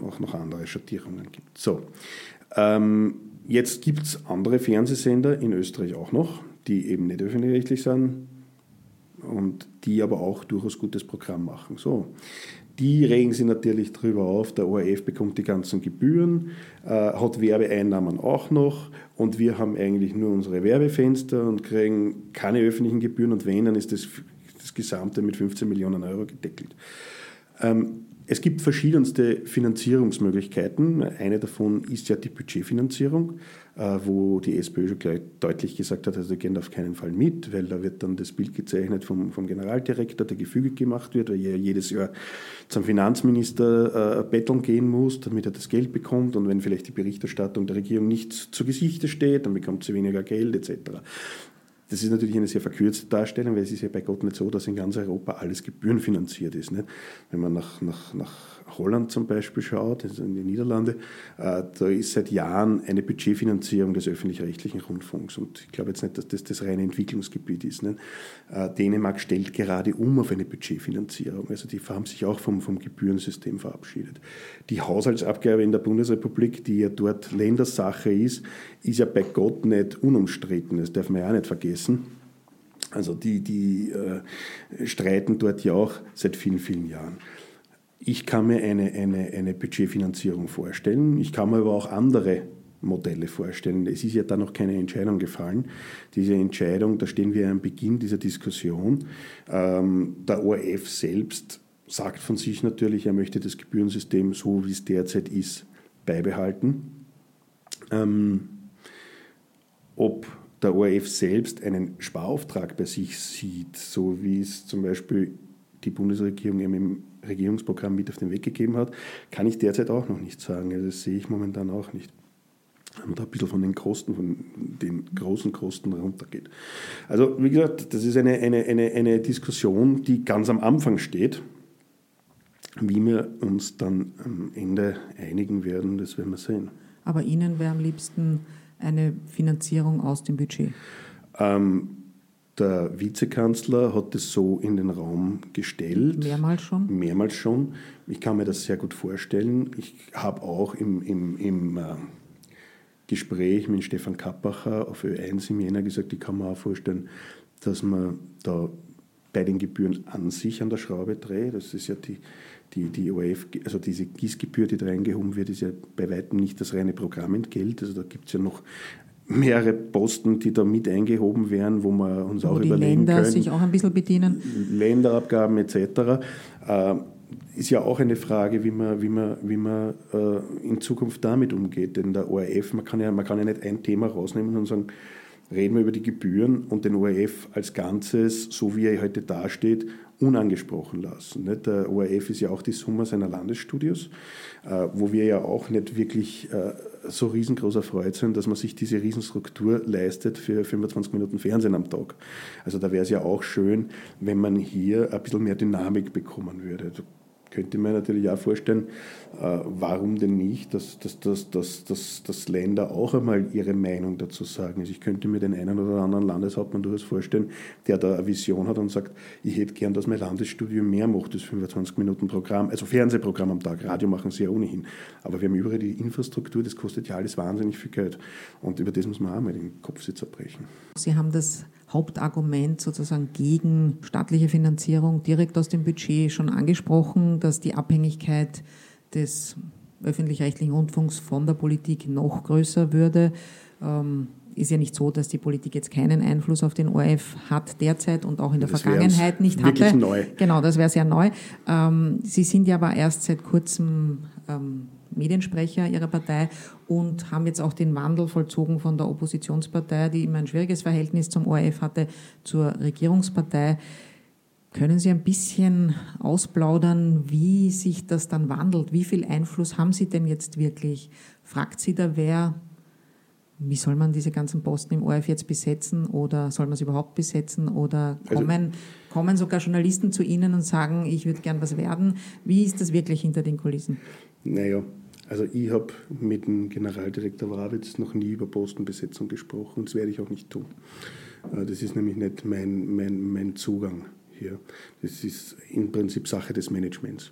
auch noch andere Schattierungen gibt. So. Ähm, Jetzt gibt es andere Fernsehsender in Österreich auch noch, die eben nicht öffentlich-rechtlich sind und die aber auch durchaus gutes Programm machen. So. Die regen sich natürlich darüber auf, der ORF bekommt die ganzen Gebühren, äh, hat Werbeeinnahmen auch noch und wir haben eigentlich nur unsere Werbefenster und kriegen keine öffentlichen Gebühren und wenn, dann ist das, das Gesamte mit 15 Millionen Euro gedeckelt. Ähm, es gibt verschiedenste Finanzierungsmöglichkeiten. Eine davon ist ja die Budgetfinanzierung, äh, wo die SPÖ schon gleich deutlich gesagt hat, also die gehen auf keinen Fall mit, weil da wird dann das Bild gezeichnet vom, vom Generaldirektor, der gefügig gemacht wird, weil er jedes Jahr zum Finanzminister äh, betteln gehen muss, damit er das Geld bekommt. Und wenn vielleicht die Berichterstattung der Regierung nicht zu Gesichte steht, dann bekommt sie weniger Geld etc. Das ist natürlich eine sehr verkürzte Darstellung, weil es ist ja bei Gott nicht so, dass in ganz Europa alles gebührenfinanziert ist. Nicht? Wenn man nach, nach, nach Holland zum Beispiel schaut, also in den Niederlande, äh, da ist seit Jahren eine Budgetfinanzierung des öffentlich-rechtlichen Rundfunks. Und ich glaube jetzt nicht, dass das das reine Entwicklungsgebiet ist. Nicht? Äh, Dänemark stellt gerade um auf eine Budgetfinanzierung. Also die haben sich auch vom, vom Gebührensystem verabschiedet. Die Haushaltsabgabe in der Bundesrepublik, die ja dort Ländersache ist, ist ja bei Gott nicht unumstritten. Das darf man ja auch nicht vergessen. Also die, die äh, streiten dort ja auch seit vielen, vielen Jahren. Ich kann mir eine, eine, eine Budgetfinanzierung vorstellen. Ich kann mir aber auch andere Modelle vorstellen. Es ist ja da noch keine Entscheidung gefallen. Diese Entscheidung, da stehen wir am Beginn dieser Diskussion. Ähm, der ORF selbst sagt von sich natürlich, er möchte das Gebührensystem so, wie es derzeit ist, beibehalten. Ähm, ob der ORF selbst einen Sparauftrag bei sich sieht, so wie es zum Beispiel die Bundesregierung im Regierungsprogramm mit auf den Weg gegeben hat, kann ich derzeit auch noch nicht sagen. Also das sehe ich momentan auch nicht. Wenn man da ein bisschen von den Kosten, von den großen Kosten runtergeht. Also wie gesagt, das ist eine, eine, eine, eine Diskussion, die ganz am Anfang steht. Wie wir uns dann am Ende einigen werden, das werden wir sehen. Aber Ihnen wäre am liebsten eine Finanzierung aus dem Budget? Ähm, Der Vizekanzler hat es so in den Raum gestellt. Mehrmals schon? Mehrmals schon. Ich kann mir das sehr gut vorstellen. Ich habe auch im, im, im äh, Gespräch mit Stefan Kappacher auf Ö1 im Jänner gesagt, ich kann mir auch vorstellen, dass man da bei den Gebühren an sich an der Schraube dreht. Das ist ja die, die, die ORF, also diese Gießgebühr, die da reingehoben wird, ist ja bei weitem nicht das reine Programmentgeld. Also da gibt es ja noch mehrere Posten, die da mit eingehoben werden, wo wir uns wo auch die überlegen Länder können. sich auch ein bisschen bedienen. Länderabgaben etc. Äh, ist ja auch eine Frage, wie man, wie man, wie man äh, in Zukunft damit umgeht. Denn der ORF, man kann, ja, man kann ja nicht ein Thema rausnehmen und sagen, reden wir über die Gebühren und den ORF als Ganzes, so wie er heute dasteht, unangesprochen lassen. Der ORF ist ja auch die Summe seiner Landesstudios, äh, wo wir ja auch nicht wirklich äh, so riesengroß erfreut sind, dass man sich diese Riesenstruktur leistet für 25 Minuten Fernsehen am Tag. Also da wäre es ja auch schön, wenn man hier ein bisschen mehr Dynamik bekommen würde könnte man natürlich auch vorstellen, äh, warum denn nicht, dass, dass, dass, dass, dass, dass Länder auch einmal ihre Meinung dazu sagen. Also ich könnte mir den einen oder anderen Landeshauptmann durchaus vorstellen, der da eine Vision hat und sagt, ich hätte gern, dass mein Landesstudium mehr macht, das 25 Minuten Programm, also Fernsehprogramm am Tag, Radio machen sie ja ohnehin. Aber wir haben überall die Infrastruktur, das kostet ja alles wahnsinnig viel Geld. Und über das muss man auch mal den Kopf zerbrechen. Sie haben das Hauptargument sozusagen gegen staatliche Finanzierung direkt aus dem Budget schon angesprochen, dass die Abhängigkeit des öffentlich-rechtlichen Rundfunks von der Politik noch größer würde. Ähm, ist ja nicht so, dass die Politik jetzt keinen Einfluss auf den ORF hat derzeit und auch in der das Vergangenheit nicht hatte. Neu. Genau, das wäre sehr neu. Ähm, Sie sind ja aber erst seit kurzem ähm, Mediensprecher ihrer Partei und haben jetzt auch den Wandel vollzogen von der Oppositionspartei, die immer ein schwieriges Verhältnis zum ORF hatte, zur Regierungspartei. Können Sie ein bisschen ausplaudern, wie sich das dann wandelt? Wie viel Einfluss haben Sie denn jetzt wirklich? Fragt Sie da wer, wie soll man diese ganzen Posten im ORF jetzt besetzen oder soll man es überhaupt besetzen oder also kommen, also, kommen sogar Journalisten zu Ihnen und sagen, ich würde gern was werden? Wie ist das wirklich hinter den Kulissen? Naja, also ich habe mit dem Generaldirektor Wrawitz noch nie über Postenbesetzung gesprochen und das werde ich auch nicht tun. Äh, das ist nämlich nicht mein, mein, mein Zugang hier. Das ist im Prinzip Sache des Managements.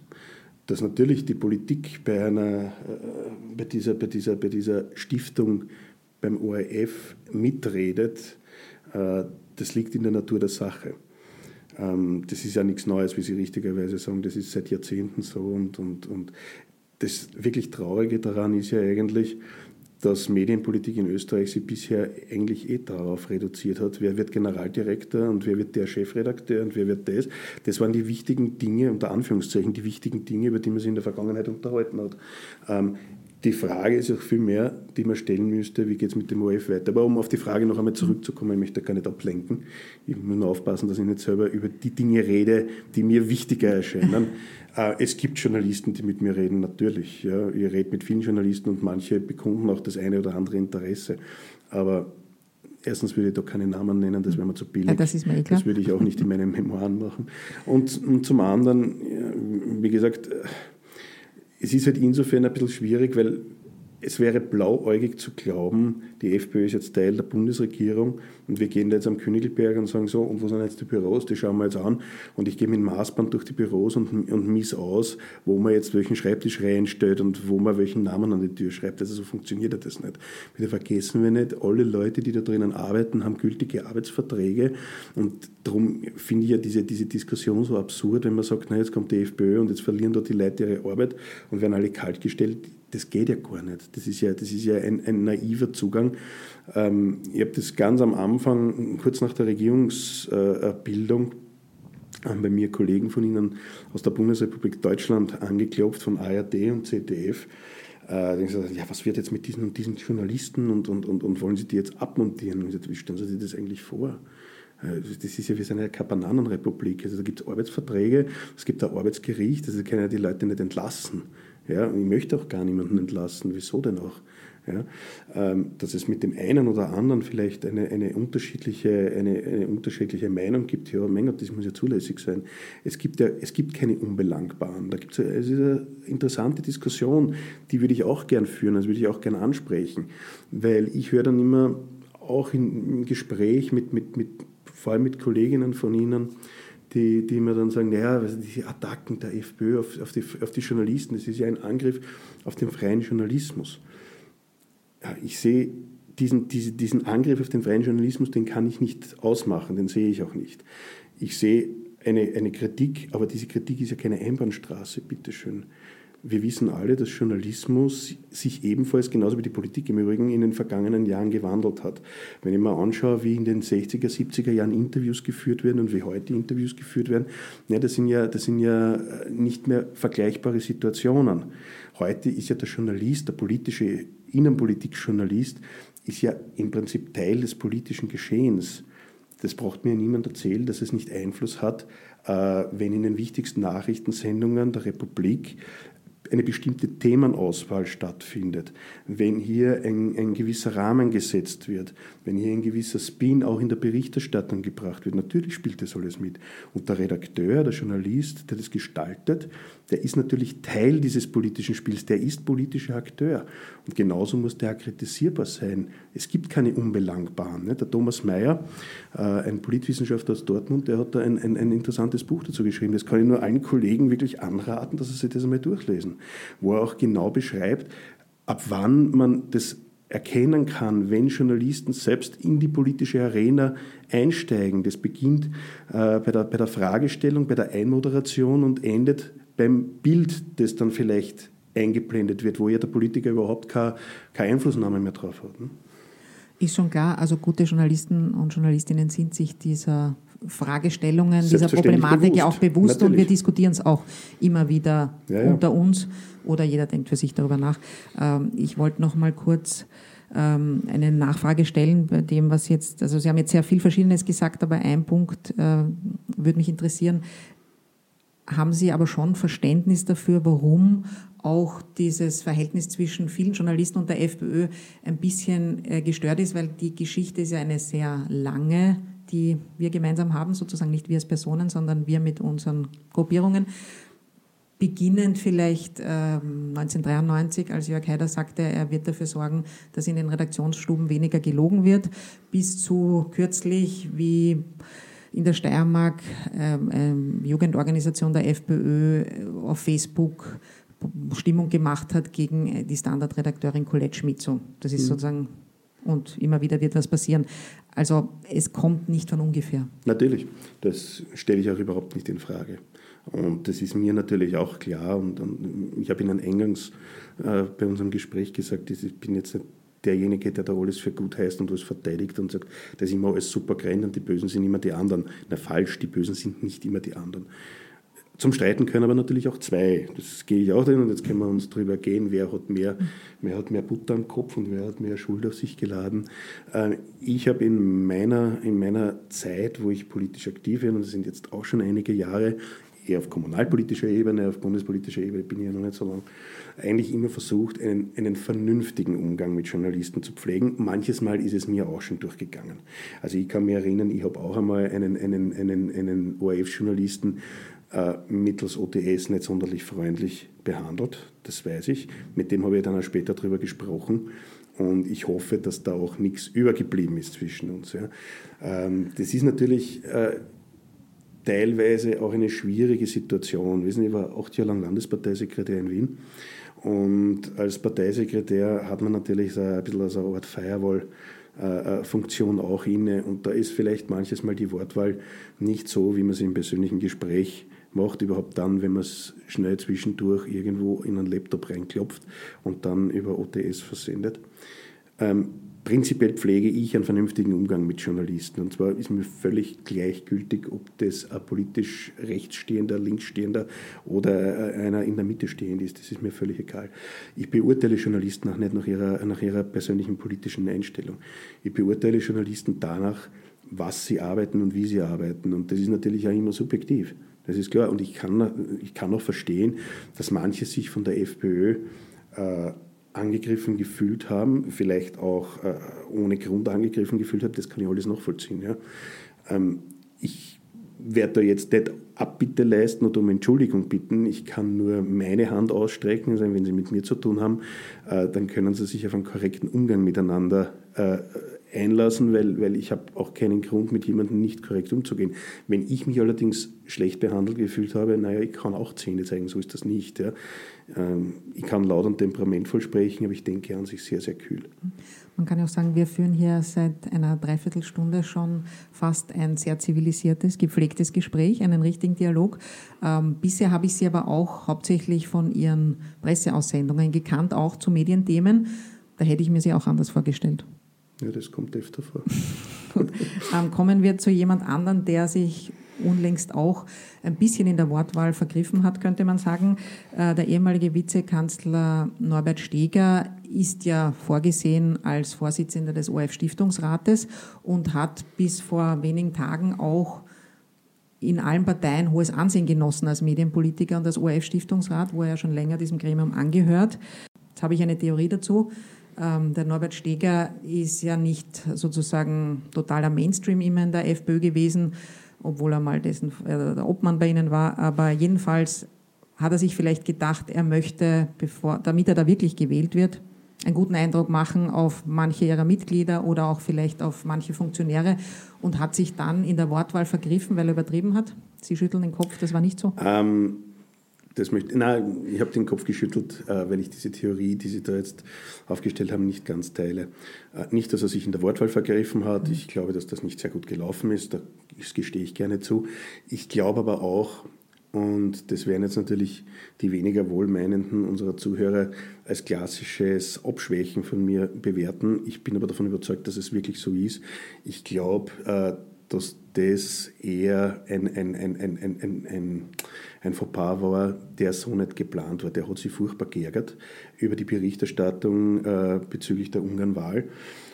Dass natürlich die Politik bei, einer, äh, bei, dieser, bei, dieser, bei dieser Stiftung beim ORF mitredet, äh, das liegt in der Natur der Sache. Ähm, das ist ja nichts Neues, wie Sie richtigerweise sagen, das ist seit Jahrzehnten so und, und, und das wirklich Traurige daran ist ja eigentlich, dass Medienpolitik in Österreich sich bisher eigentlich eh darauf reduziert hat, wer wird Generaldirektor und wer wird der Chefredakteur und wer wird das. Das waren die wichtigen Dinge, unter Anführungszeichen, die wichtigen Dinge, über die man sich in der Vergangenheit unterhalten hat. Ähm, die Frage ist auch viel mehr, die man stellen müsste, wie geht es mit dem ORF weiter. Aber um auf die Frage noch einmal zurückzukommen, ich möchte gar nicht ablenken. Ich muss nur aufpassen, dass ich nicht selber über die Dinge rede, die mir wichtiger erscheinen. Äh, es gibt Journalisten, die mit mir reden, natürlich. Ja. Ich rede mit vielen Journalisten und manche bekunden auch das eine oder andere Interesse. Aber erstens würde ich da keine Namen nennen, das wäre mir zu billig. Ja, das ist mir eh klar. Das würde ich auch nicht in meinen Memoiren machen. Und, und zum anderen, wie gesagt, es ist halt insofern ein bisschen schwierig, weil es wäre blauäugig zu glauben, die FPÖ ist jetzt Teil der Bundesregierung und wir gehen da jetzt am Königelberg und sagen so, und wo sind jetzt die Büros? Die schauen wir jetzt an. Und ich gehe mit dem Maßband durch die Büros und, und miss aus, wo man jetzt welchen Schreibtisch reinstellt und wo man welchen Namen an die Tür schreibt. Also so funktioniert das nicht. Bitte vergessen wir nicht, alle Leute, die da drinnen arbeiten, haben gültige Arbeitsverträge. Und darum finde ich ja diese, diese Diskussion so absurd, wenn man sagt, na, jetzt kommt die FPÖ und jetzt verlieren dort die Leute ihre Arbeit und werden alle kaltgestellt das geht ja gar nicht. Das ist ja, das ist ja ein, ein naiver Zugang. Ähm, ich habe das ganz am Anfang, kurz nach der Regierungsbildung, äh, haben bei mir Kollegen von Ihnen aus der Bundesrepublik Deutschland angeklopft, von ARD und ZDF. Äh, gesagt, ja, was wird jetzt mit diesen und diesen Journalisten und, und, und, und wollen Sie die jetzt abmontieren? Und wie stellen Sie sich das eigentlich vor? Äh, das ist ja wie eine Bananenrepublik. Also da gibt es Arbeitsverträge, es gibt ein Arbeitsgericht, also können ja die Leute nicht entlassen. Ja, und ich möchte auch gar niemanden entlassen. Wieso denn auch? Ja, ähm, dass es mit dem einen oder anderen vielleicht eine, eine, unterschiedliche, eine, eine unterschiedliche Meinung gibt, ja, mein Gott, das muss ja zulässig sein. Es gibt ja es gibt keine Unbelangbaren. Da gibt es eine interessante Diskussion, die würde ich auch gern führen, das würde ich auch gern ansprechen, weil ich höre dann immer auch im Gespräch mit, mit, mit vor allem mit Kolleginnen von Ihnen, die, die mir dann sagen, naja, diese Attacken der FPÖ auf, auf, die, auf die Journalisten, das ist ja ein Angriff auf den freien Journalismus. Ich sehe diesen, diese, diesen Angriff auf den freien Journalismus, den kann ich nicht ausmachen, den sehe ich auch nicht. Ich sehe eine, eine Kritik, aber diese Kritik ist ja keine Einbahnstraße, bitteschön wir wissen alle, dass Journalismus sich ebenfalls, genauso wie die Politik im Übrigen, in den vergangenen Jahren gewandelt hat. Wenn ich mir anschaue, wie in den 60er, 70er Jahren Interviews geführt werden und wie heute Interviews geführt werden, ja, das, sind ja, das sind ja nicht mehr vergleichbare Situationen. Heute ist ja der Journalist, der politische Innenpolitikjournalist, ist ja im Prinzip Teil des politischen Geschehens. Das braucht mir niemand erzählen, dass es nicht Einfluss hat, äh, wenn in den wichtigsten Nachrichtensendungen der Republik eine bestimmte Themenauswahl stattfindet, wenn hier ein, ein, gewisser Rahmen gesetzt wird, wenn hier ein gewisser Spin auch in der Berichterstattung gebracht wird. Natürlich spielt das alles mit. Und der Redakteur, der Journalist, der das gestaltet, der ist natürlich Teil dieses politischen Spiels, der ist politischer Akteur. Und genauso muss der kritisierbar sein. Es gibt keine Unbelangbaren. Ne? Der Thomas Mayer, äh, ein Politwissenschaftler aus Dortmund, der hat da ein, ein, ein, interessantes Buch dazu geschrieben. Das kann ich nur allen Kollegen wirklich anraten, dass sie sich das einmal durchlesen, wo er auch genau beschreibt, ab wann man das erkennen kann, wenn Journalisten selbst in die politische Arena einsteigen. Das beginnt äh, bei, der, bei der Fragestellung, bei der Einmoderation und endet beim Bild, das dann vielleicht eingeblendet wird, wo ja der Politiker überhaupt keine, keine Einflussnahme mehr drauf hat. Ne? Ist schon klar, also gute Journalisten und Journalistinnen sind sich dieser Fragestellungen, dieser Problematik bewusst. ja auch bewusst Natürlich. und wir diskutieren es auch immer wieder ja, ja. unter uns oder jeder denkt für sich darüber nach. Ähm, ich wollte noch mal kurz ähm, eine Nachfrage stellen bei dem, was jetzt, also Sie haben jetzt sehr viel Verschiedenes gesagt, aber ein Punkt äh, würde mich interessieren haben Sie aber schon Verständnis dafür, warum auch dieses Verhältnis zwischen vielen Journalisten und der FPÖ ein bisschen äh, gestört ist, weil die Geschichte ist ja eine sehr lange, die wir gemeinsam haben, sozusagen nicht wir als Personen, sondern wir mit unseren Gruppierungen. Beginnend vielleicht äh, 1993, als Jörg Haider sagte, er wird dafür sorgen, dass in den Redaktionsstuben weniger gelogen wird, bis zu kürzlich, wie in der Steiermark ähm, ähm, Jugendorganisation der FPÖ äh, auf Facebook Stimmung gemacht hat gegen äh, die Standardredakteurin Colette Schmitzow. Das ist mhm. sozusagen, und immer wieder wird was passieren. Also es kommt nicht von ungefähr. Natürlich, das stelle ich auch überhaupt nicht in Frage. Und das ist mir natürlich auch klar. Und, und ich habe Ihnen eingangs äh, bei unserem Gespräch gesagt, ich bin jetzt derjenige, der da alles für gut heißt und alles verteidigt und sagt, das ist immer alles super grein und die Bösen sind immer die anderen. Na falsch, die Bösen sind nicht immer die anderen. Zum Streiten können aber natürlich auch zwei. Das gehe ich auch drin und jetzt können wir uns darüber gehen, wer hat mehr, wer hat mehr Butter am Kopf und wer hat mehr Schuld auf sich geladen. Äh, ich habe in meiner, in meiner Zeit, wo ich politisch aktiv bin, und das sind jetzt auch schon einige Jahre, eher auf kommunalpolitischer Ebene, auf bundespolitischer Ebene bin ich ja noch nicht so lange, eigentlich immer versucht, einen, einen vernünftigen Umgang mit Journalisten zu pflegen. Manches Mal ist es mir auch schon durchgegangen. Also ich kann mich erinnern, ich habe auch einmal einen, einen, einen, einen ORF-Journalisten mittels OTS nicht sonderlich freundlich behandelt, das weiß ich. Mit dem habe ich dann auch später darüber gesprochen. Und ich hoffe, dass da auch nichts übergeblieben ist zwischen uns. Ja. Ähm, das ist natürlich äh, teilweise auch eine schwierige Situation. Wissen Sie, ich war acht Jahre lang Landesparteisekretär in Wien und als Parteisekretär hat man natürlich so ein bisschen so eine Art Firewall-Funktion auch inne. Und da ist vielleicht manches Mal die Wortwahl nicht so, wie man es im persönlichen Gespräch macht, überhaupt dann, wenn man es schnell zwischendurch irgendwo in einen Laptop reinklopft und dann über OTS versendet. Ähm, Prinzipiell pflege ich einen vernünftigen Umgang mit Journalisten. Und zwar ist mir völlig gleichgültig, ob das ein politisch rechtsstehender, linksstehender oder einer in der Mitte stehend ist. Das ist mir völlig egal. Ich beurteile Journalisten auch nicht nach ihrer, nach ihrer persönlichen politischen Einstellung. Ich beurteile Journalisten danach, was sie arbeiten und wie sie arbeiten. Und das ist natürlich auch immer subjektiv. Das ist klar. Und ich kann, ich kann auch verstehen, dass manche sich von der FPÖ äh, angegriffen gefühlt haben, vielleicht auch äh, ohne Grund angegriffen gefühlt haben, das kann ich alles nachvollziehen. Ja. Ähm, ich werde da jetzt nicht Abbitte leisten oder um Entschuldigung bitten. Ich kann nur meine Hand ausstrecken. Also wenn Sie mit mir zu tun haben, äh, dann können Sie sich auf einen korrekten Umgang miteinander äh, einlassen, weil, weil ich habe auch keinen Grund, mit jemandem nicht korrekt umzugehen. Wenn ich mich allerdings schlecht behandelt gefühlt habe, naja, ich kann auch Zähne zeigen, so ist das nicht. Ja. Ähm, ich kann laut und temperamentvoll sprechen, aber ich denke an sich sehr, sehr kühl. Man kann ja auch sagen, wir führen hier seit einer Dreiviertelstunde schon fast ein sehr zivilisiertes, gepflegtes Gespräch, einen richtigen Dialog. Ähm, bisher habe ich Sie aber auch hauptsächlich von Ihren Presseaussendungen gekannt, auch zu Medienthemen. Da hätte ich mir Sie auch anders vorgestellt. Ja, das kommt öfter vor. ähm, kommen wir zu jemand anderen, der sich unlängst auch ein bisschen in der Wortwahl vergriffen hat, könnte man sagen. Äh, der ehemalige Vizekanzler Norbert Steger ist ja vorgesehen als Vorsitzender des ORF-Stiftungsrates und hat bis vor wenigen Tagen auch in allen Parteien hohes Ansehen genossen als Medienpolitiker und als ORF-Stiftungsrat, wo er ja schon länger diesem Gremium angehört. Jetzt habe ich eine Theorie dazu. Ähm, der Norbert Steger ist ja nicht sozusagen totaler Mainstream immer in der FPÖ gewesen, obwohl er mal dessen, äh, der Obmann bei ihnen war. Aber jedenfalls hat er sich vielleicht gedacht, er möchte, bevor, damit er da wirklich gewählt wird, einen guten Eindruck machen auf manche ihrer Mitglieder oder auch vielleicht auf manche Funktionäre und hat sich dann in der Wortwahl vergriffen, weil er übertrieben hat. Sie schütteln den Kopf, das war nicht so. Ähm, das möchte, nein, ich habe den Kopf geschüttelt, äh, weil ich diese Theorie, die Sie da jetzt aufgestellt haben, nicht ganz teile. Äh, nicht, dass er sich in der Wortwahl vergriffen hat. Ich glaube, dass das nicht sehr gut gelaufen ist. Das gestehe ich gerne zu. Ich glaube aber auch, und das werden jetzt natürlich die weniger Wohlmeinenden unserer Zuhörer als klassisches Abschwächen von mir bewerten. Ich bin aber davon überzeugt, dass es wirklich so ist. Ich glaube, äh, dass das eher ein, ein, ein, ein, ein, ein, ein Fauxpas war, der so nicht geplant war. Der hat sich furchtbar geärgert über die Berichterstattung äh, bezüglich der Ungarnwahl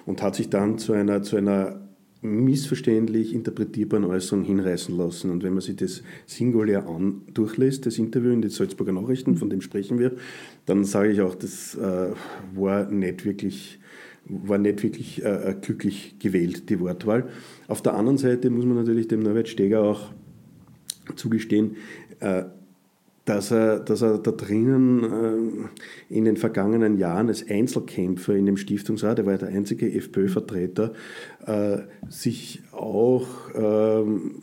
und hat sich dann zu einer, zu einer missverständlich interpretierbaren Äußerung hinreißen lassen. Und wenn man sich das singulär an durchlässt, das Interview in den Salzburger Nachrichten, von dem sprechen wir, dann sage ich auch, das äh, war nicht wirklich war nicht wirklich äh, äh, glücklich gewählt, die Wortwahl. Auf der anderen Seite muss man natürlich dem Norbert Steger auch zugestehen, äh, dass er, dass er da drinnen äh, in den vergangenen Jahren als Einzelkämpfer in dem Stiftungsrat, er war ja der einzige FPÖ-Vertreter, äh, sich auch ähm,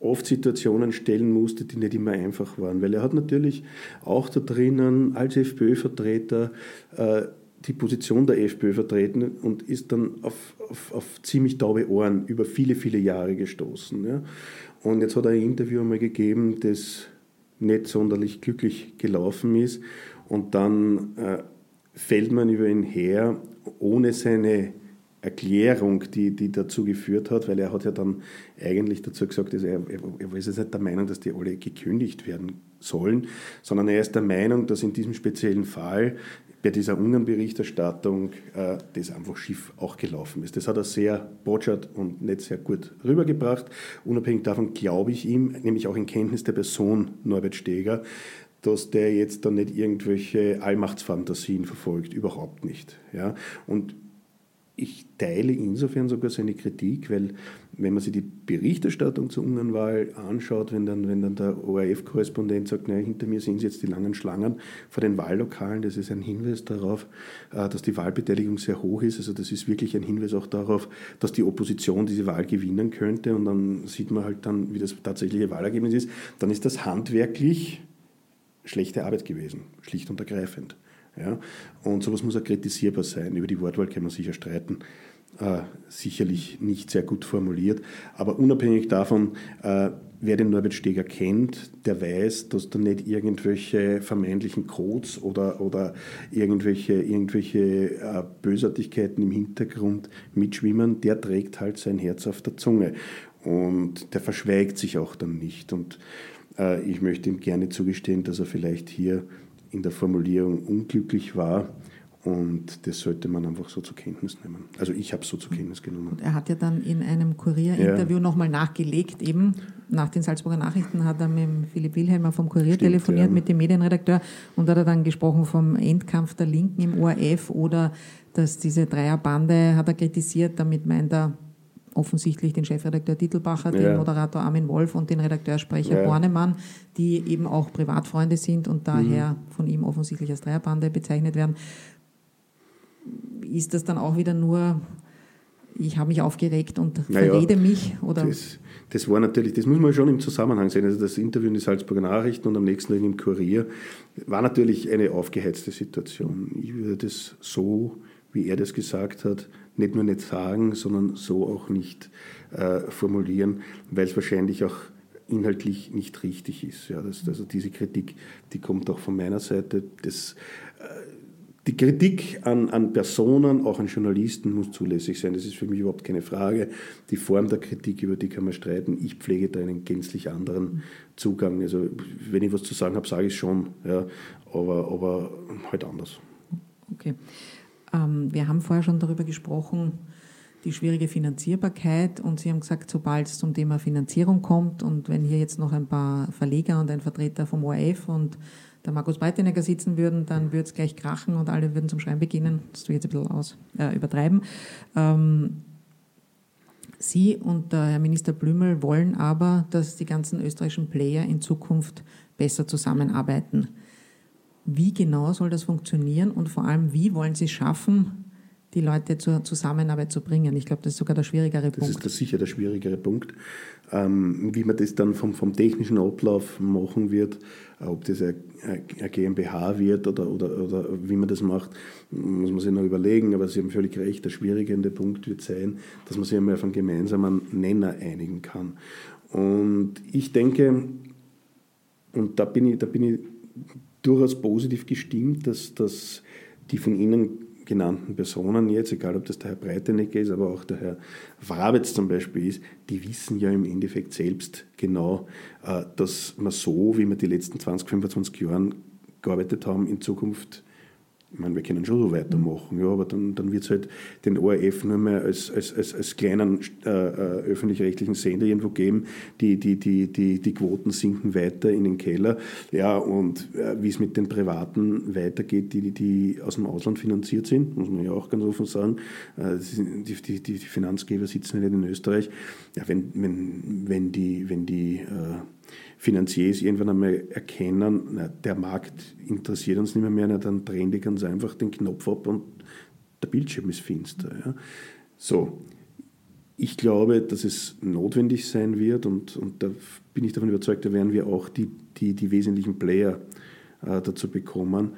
oft Situationen stellen musste, die nicht immer einfach waren. Weil er hat natürlich auch da drinnen als FPÖ-Vertreter die Position der FPÖ vertreten und ist dann auf, auf, auf, ziemlich taube Ohren über viele, viele Jahre gestoßen. Ja. Und jetzt hat er ein Interview einmal gegeben, das nicht sonderlich glücklich gelaufen ist. Und dann äh, fällt man über ihn her, ohne seine Erklärung, die, die dazu geführt hat, weil er hat ja dann eigentlich dazu gesagt, dass er, er, ist jetzt nicht der Meinung, dass die alle gekündigt werden sollen, sondern er ist der Meinung, dass in diesem speziellen Fall bei dieser Ungarn-Berichterstattung äh, das einfach schief auch gelaufen ist. Das hat er sehr botschert und nicht sehr gut rübergebracht. Unabhängig davon glaube ich ihm, nämlich auch in Kenntnis der Person Norbert Steger, dass der jetzt da nicht irgendwelche Allmachtsfantasien verfolgt, überhaupt nicht. Ja? Und ich teile insofern sogar seine Kritik, weil wenn man sich die Berichterstattung zur Ungarnwahl anschaut, wenn dann, wenn dann der ORF-Korrespondent sagt, naja, hinter mir sehen Sie jetzt die langen Schlangen vor den Wahllokalen, das ist ein Hinweis darauf, äh, dass die Wahlbeteiligung sehr hoch ist. Also das ist wirklich ein Hinweis auch darauf, dass die Opposition diese Wahl gewinnen könnte. Und dann sieht man halt dann, wie das tatsächliche Wahlergebnis ist. Dann ist das handwerklich schlechte Arbeit gewesen, schlicht und ergreifend. Ja? Und sowas muss auch kritisierbar sein. Über die Wortwahl kann man sicher streiten. Äh, sicherlich nicht sehr gut formuliert. Aber unabhängig davon, äh, wer den Norbert Steger kennt, der weiß, dass da nicht irgendwelche vermeintlichen Codes oder, oder irgendwelche, irgendwelche äh, Bösartigkeiten im Hintergrund mitschwimmen. Der trägt halt sein Herz auf der Zunge. Und der verschweigt sich auch dann nicht. Und äh, ich möchte ihm gerne zugestehen, dass er vielleicht hier in der Formulierung unglücklich war. Und das sollte man einfach so zur Kenntnis nehmen. Also ich habe es so zur Kenntnis genommen. Und er hat ja dann in einem Kurier-Interview ja. nochmal nachgelegt, eben nach den Salzburger Nachrichten hat er mit Philipp Wilhelmer vom Kurier Stimmt, telefoniert, ja. mit dem Medienredakteur, und hat er dann gesprochen vom Endkampf der Linken im ORF oder dass diese Dreierbande hat er kritisiert, damit meint er offensichtlich den Chefredakteur Titelbacher, ja. den Moderator Armin Wolf und den Redakteursprecher ja. Bornemann, die eben auch Privatfreunde sind und daher mhm. von ihm offensichtlich als Dreierbande bezeichnet werden. Ist das dann auch wieder nur ich habe mich aufgeregt und naja, verrede mich? Oder? Das, das, war natürlich, das muss man schon im Zusammenhang sehen. Also das Interview in den Salzburger Nachrichten und am nächsten Tag im Kurier war natürlich eine aufgeheizte Situation. Ich würde das so, wie er das gesagt hat, nicht nur nicht sagen, sondern so auch nicht äh, formulieren, weil es wahrscheinlich auch inhaltlich nicht richtig ist. Ja, das, also diese Kritik, die kommt auch von meiner Seite. Das, äh, die Kritik an, an Personen, auch an Journalisten, muss zulässig sein. Das ist für mich überhaupt keine Frage. Die Form der Kritik, über die kann man streiten. Ich pflege da einen gänzlich anderen Zugang. Also, wenn ich was zu sagen habe, sage ich es schon, ja, aber, aber halt anders. Okay. Ähm, wir haben vorher schon darüber gesprochen, die schwierige Finanzierbarkeit und Sie haben gesagt, sobald es zum Thema Finanzierung kommt und wenn hier jetzt noch ein paar Verleger und ein Vertreter vom ORF und der Markus Breitenegger sitzen würden, dann würde es gleich krachen und alle würden zum Schreiben beginnen. Das tue ich jetzt ein bisschen aus, äh, übertreiben. Ähm, Sie und der Herr Minister Blümel wollen aber, dass die ganzen österreichischen Player in Zukunft besser zusammenarbeiten. Wie genau soll das funktionieren und vor allem, wie wollen Sie schaffen, die Leute zur Zusammenarbeit zu bringen. Ich glaube, das ist sogar der schwierigere das Punkt. Das ist sicher der schwierigere Punkt. Ähm, wie man das dann vom, vom technischen Ablauf machen wird, äh, ob das eine, eine GmbH wird oder, oder, oder wie man das macht, muss man sich noch überlegen. Aber Sie haben völlig recht, der schwierigende Punkt wird sein, dass man sich einmal auf einen gemeinsamen Nenner einigen kann. Und ich denke, und da bin ich, da bin ich durchaus positiv gestimmt, dass, dass die von Ihnen genannten Personen jetzt, egal ob das der Herr Breitenecke ist, aber auch der Herr Wrabetz zum Beispiel ist, die wissen ja im Endeffekt selbst genau, äh, dass man so, wie wir die letzten 20, 25 Jahre gearbeitet haben, in Zukunft ich meine, wir können schon so weitermachen, ja, aber dann, dann wird es halt den ORF nur mehr als, als, als, als kleinen äh, äh, öffentlich-rechtlichen Sender irgendwo geben. Die, die, die, die, die Quoten sinken weiter in den Keller. Ja, und äh, wie es mit den Privaten weitergeht, die, die aus dem Ausland finanziert sind, muss man ja auch ganz offen sagen. Äh, die, die, die Finanzgeber sitzen ja nicht in Österreich. Ja, wenn, wenn, wenn die, wenn die äh, Finanziers irgendwann einmal erkennen, na, der Markt interessiert uns nicht mehr, mehr na, dann drehen die ganz einfach den Knopf ab und der Bildschirm ist finster. Ja. So, ich glaube, dass es notwendig sein wird und, und da bin ich davon überzeugt, da werden wir auch die, die, die wesentlichen Player äh, dazu bekommen,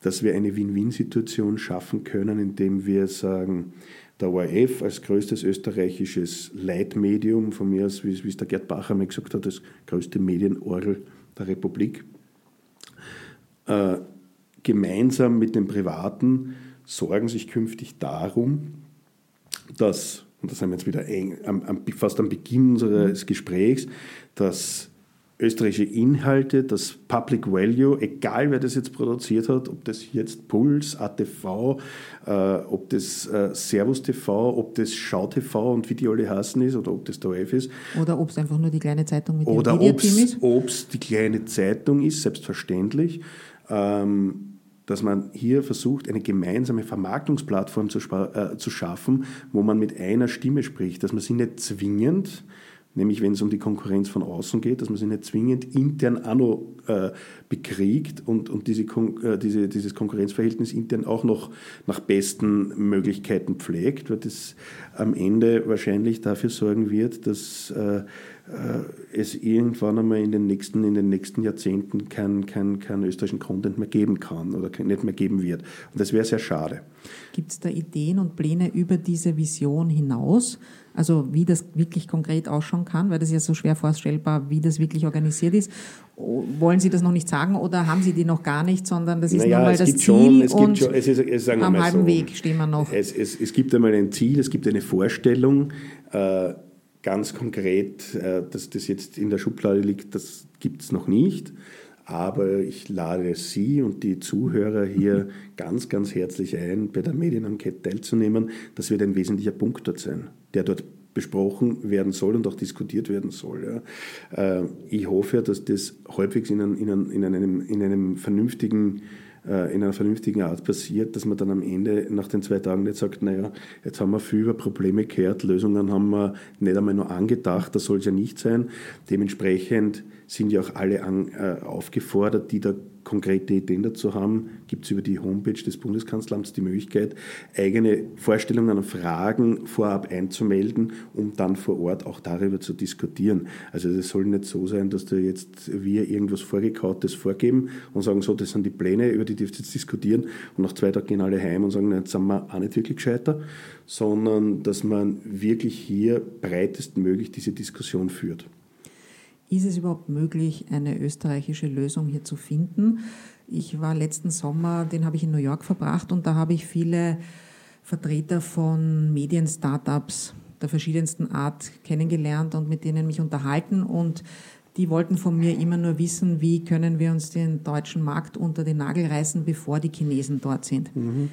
dass wir eine Win-Win-Situation schaffen können, indem wir sagen, der ORF als größtes österreichisches Leitmedium, von mir aus, wie, es der Gerd Bacher mal gesagt hat, das größte Medienorgel der Republik, äh, gemeinsam mit den Privaten sorgen sich künftig darum, dass, und das haben wir jetzt wieder eng, am, am, fast am Beginn unseres Gesprächs, dass österreichische Inhalte, das Public Value, egal wer das jetzt produziert hat, ob das jetzt Puls, ATV, äh, ob das äh, Servus TV, ob das Schau TV und wie die alle heißen ist oder ob das der OF ist. Oder ob es einfach nur die kleine Zeitung mit dem Oder ob es die kleine Zeitung ist, selbstverständlich. Ähm, dass man hier versucht, eine gemeinsame Vermarktungsplattform zu, äh, zu schaffen, wo man mit einer Stimme spricht, dass man sie nicht zwingend nämlich wenn es um die Konkurrenz von außen geht, dass man sie nicht zwingend intern auch noch äh, bekriegt und, und diese, äh, diese, dieses Konkurrenzverhältnis intern auch noch nach besten Möglichkeiten pflegt, weil das am Ende wahrscheinlich dafür sorgen wird, dass äh es irgendwann einmal in den nächsten, in den nächsten Jahrzehnten keinen kein, kein österreichischen Content mehr geben kann oder nicht mehr geben wird. Und das wäre sehr schade. Gibt es da Ideen und Pläne über diese Vision hinaus? Also wie das wirklich konkret ausschauen kann, weil das ja so schwer vorstellbar, wie das wirklich organisiert ist. Wollen Sie das noch nicht sagen oder haben Sie die noch gar nicht, sondern das ist naja, nur mal das Ziel schon, es und schon, es ist, es am halben so, Weg stehen wir noch. Es, es, es, gibt einmal ein Ziel, es gibt eine Vorstellung, äh, ganz konkret, äh, dass das jetzt in der Schublade liegt, das gibt es noch nicht. Aber ich lade Sie und die Zuhörer hier ganz, ganz herzlich ein, bei der Medienenquete teilzunehmen. Das wird ein wesentlicher Punkt dort sein, der dort besprochen werden soll und auch diskutiert werden soll. Äh, ich hoffe, dass das halbwegs in, einem, in einem, in einem vernünftigen äh, in einer vernünftigen Art passiert, dass man dann am Ende nach den zwei Tagen nicht sagt, naja, jetzt haben wir viel über Probleme gehört, Lösungen haben wir nicht einmal nur angedacht, das soll es ja nicht sein. Dementsprechend sind ja auch alle an, äh, aufgefordert, die da konkrete Ideen dazu haben, gibt es über die Homepage des Bundeskanzleramts die Möglichkeit, eigene Vorstellungen und Fragen vorab einzumelden, um dann vor Ort auch darüber zu diskutieren. Also es soll nicht so sein, dass da jetzt wir irgendwas Vorgekautes vorgeben und sagen, so, das sind die Pläne, über die dürft ihr jetzt diskutieren und nach zwei Tagen gehen alle heim und sagen, jetzt sind wir auch nicht wirklich gescheiter, sondern dass man wirklich hier breitestmöglich diese Diskussion führt. Ist es überhaupt möglich, eine österreichische Lösung hier zu finden? Ich war letzten Sommer, den habe ich in New York verbracht und da habe ich viele Vertreter von Medien-Startups der verschiedensten Art kennengelernt und mit denen mich unterhalten und die wollten von mir immer nur wissen, wie können wir uns den deutschen Markt unter den Nagel reißen, bevor die Chinesen dort sind. Mhm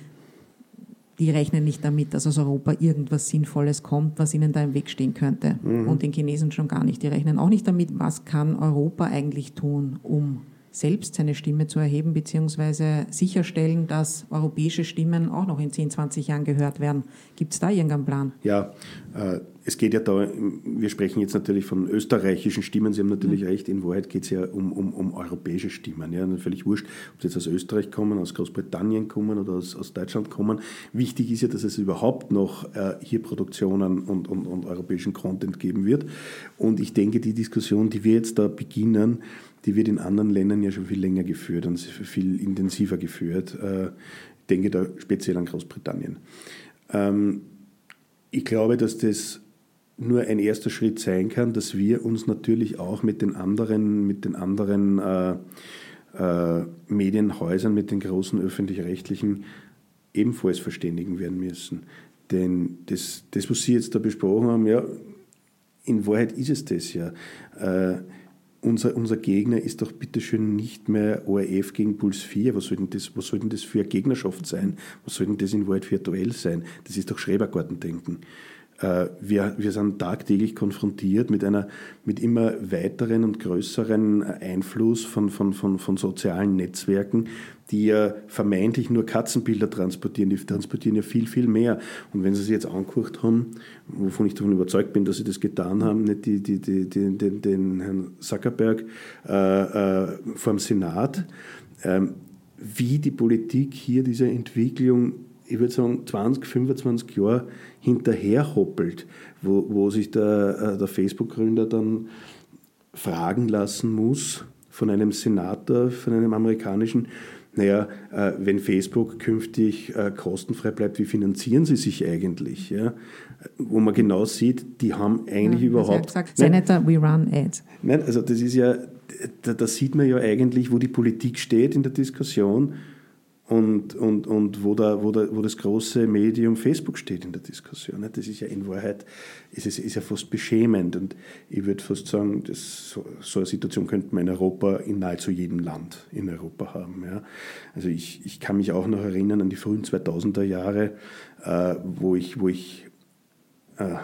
die rechnen nicht damit, dass aus Europa irgendwas Sinnvolles kommt, was ihnen da im Weg stehen könnte. Mhm. Und den Chinesen schon gar nicht. Die rechnen auch nicht damit, was kann Europa eigentlich tun, um selbst seine Stimme zu erheben, beziehungsweise sicherstellen, dass europäische Stimmen auch noch in 10, 20 Jahren gehört werden. Gibt es da irgendeinen Plan? Ja, äh, es geht ja da, wir sprechen jetzt natürlich von österreichischen Stimmen, Sie haben natürlich mhm. recht, in Wahrheit geht es ja um, um, um europäische Stimmen. Ja, völlig wurscht, ob sie jetzt aus Österreich kommen, aus Großbritannien kommen oder aus, aus Deutschland kommen. Wichtig ist ja, dass es überhaupt noch äh, hier Produktionen und, und, und europäischen Content geben wird. Und ich denke, die Diskussion, die wir jetzt da beginnen, die wird in anderen Ländern ja schon viel länger geführt und viel intensiver geführt. Äh, ich denke da speziell an Großbritannien. Ähm, ich glaube, dass das nur ein erster Schritt sein kann, dass wir uns natürlich auch mit den anderen, mit den anderen äh, äh, Medienhäusern, mit den großen öffentlich-rechtlichen ebenfalls verständigen werden müssen. Denn das, das, was Sie jetzt da besprochen haben, ja, in Wahrheit ist es das ja. Äh, unser, unser Gegner ist doch bitteschön nicht mehr ORF gegen Puls 4. Was soll, denn das, was soll denn das für eine Gegnerschaft sein? Was soll denn das in Wahrheit virtuell sein? Das ist doch Schrebergartendenken. Äh, wir, wir sind tagtäglich konfrontiert mit, einer, mit immer weiteren und größeren Einfluss von, von, von, von sozialen Netzwerken, die ja vermeintlich nur Katzenbilder transportieren. Die transportieren ja viel, viel mehr. Und wenn Sie sich jetzt angeguckt haben, wovon ich davon überzeugt bin, dass Sie das getan haben, nicht die, die, die, die den, den Herrn Zuckerberg äh, äh, vom Senat, äh, wie die Politik hier diese Entwicklung ich würde sagen, 20, 25 Jahre hinterherhoppelt, wo, wo sich der, äh, der Facebook-Gründer dann fragen lassen muss von einem Senator, von einem amerikanischen, naja, äh, wenn Facebook künftig äh, kostenfrei bleibt, wie finanzieren sie sich eigentlich? Ja? Wo man genau sieht, die haben eigentlich ja, überhaupt. Gesagt, Senator, we run ads. Nein, also das ist ja, da, da sieht man ja eigentlich, wo die Politik steht in der Diskussion und, und, und wo, da, wo, da, wo das große Medium Facebook steht in der Diskussion. Das ist ja in Wahrheit ist es, ist ja fast beschämend. Und ich würde fast sagen, das, so, so, eine Situation könnte man in Europa, in nahezu jedem Land in Europa haben. Ja. Also ich, ich kann mich auch noch erinnern an die frühen 2000er Jahre, äh, wo ich, wo ich äh,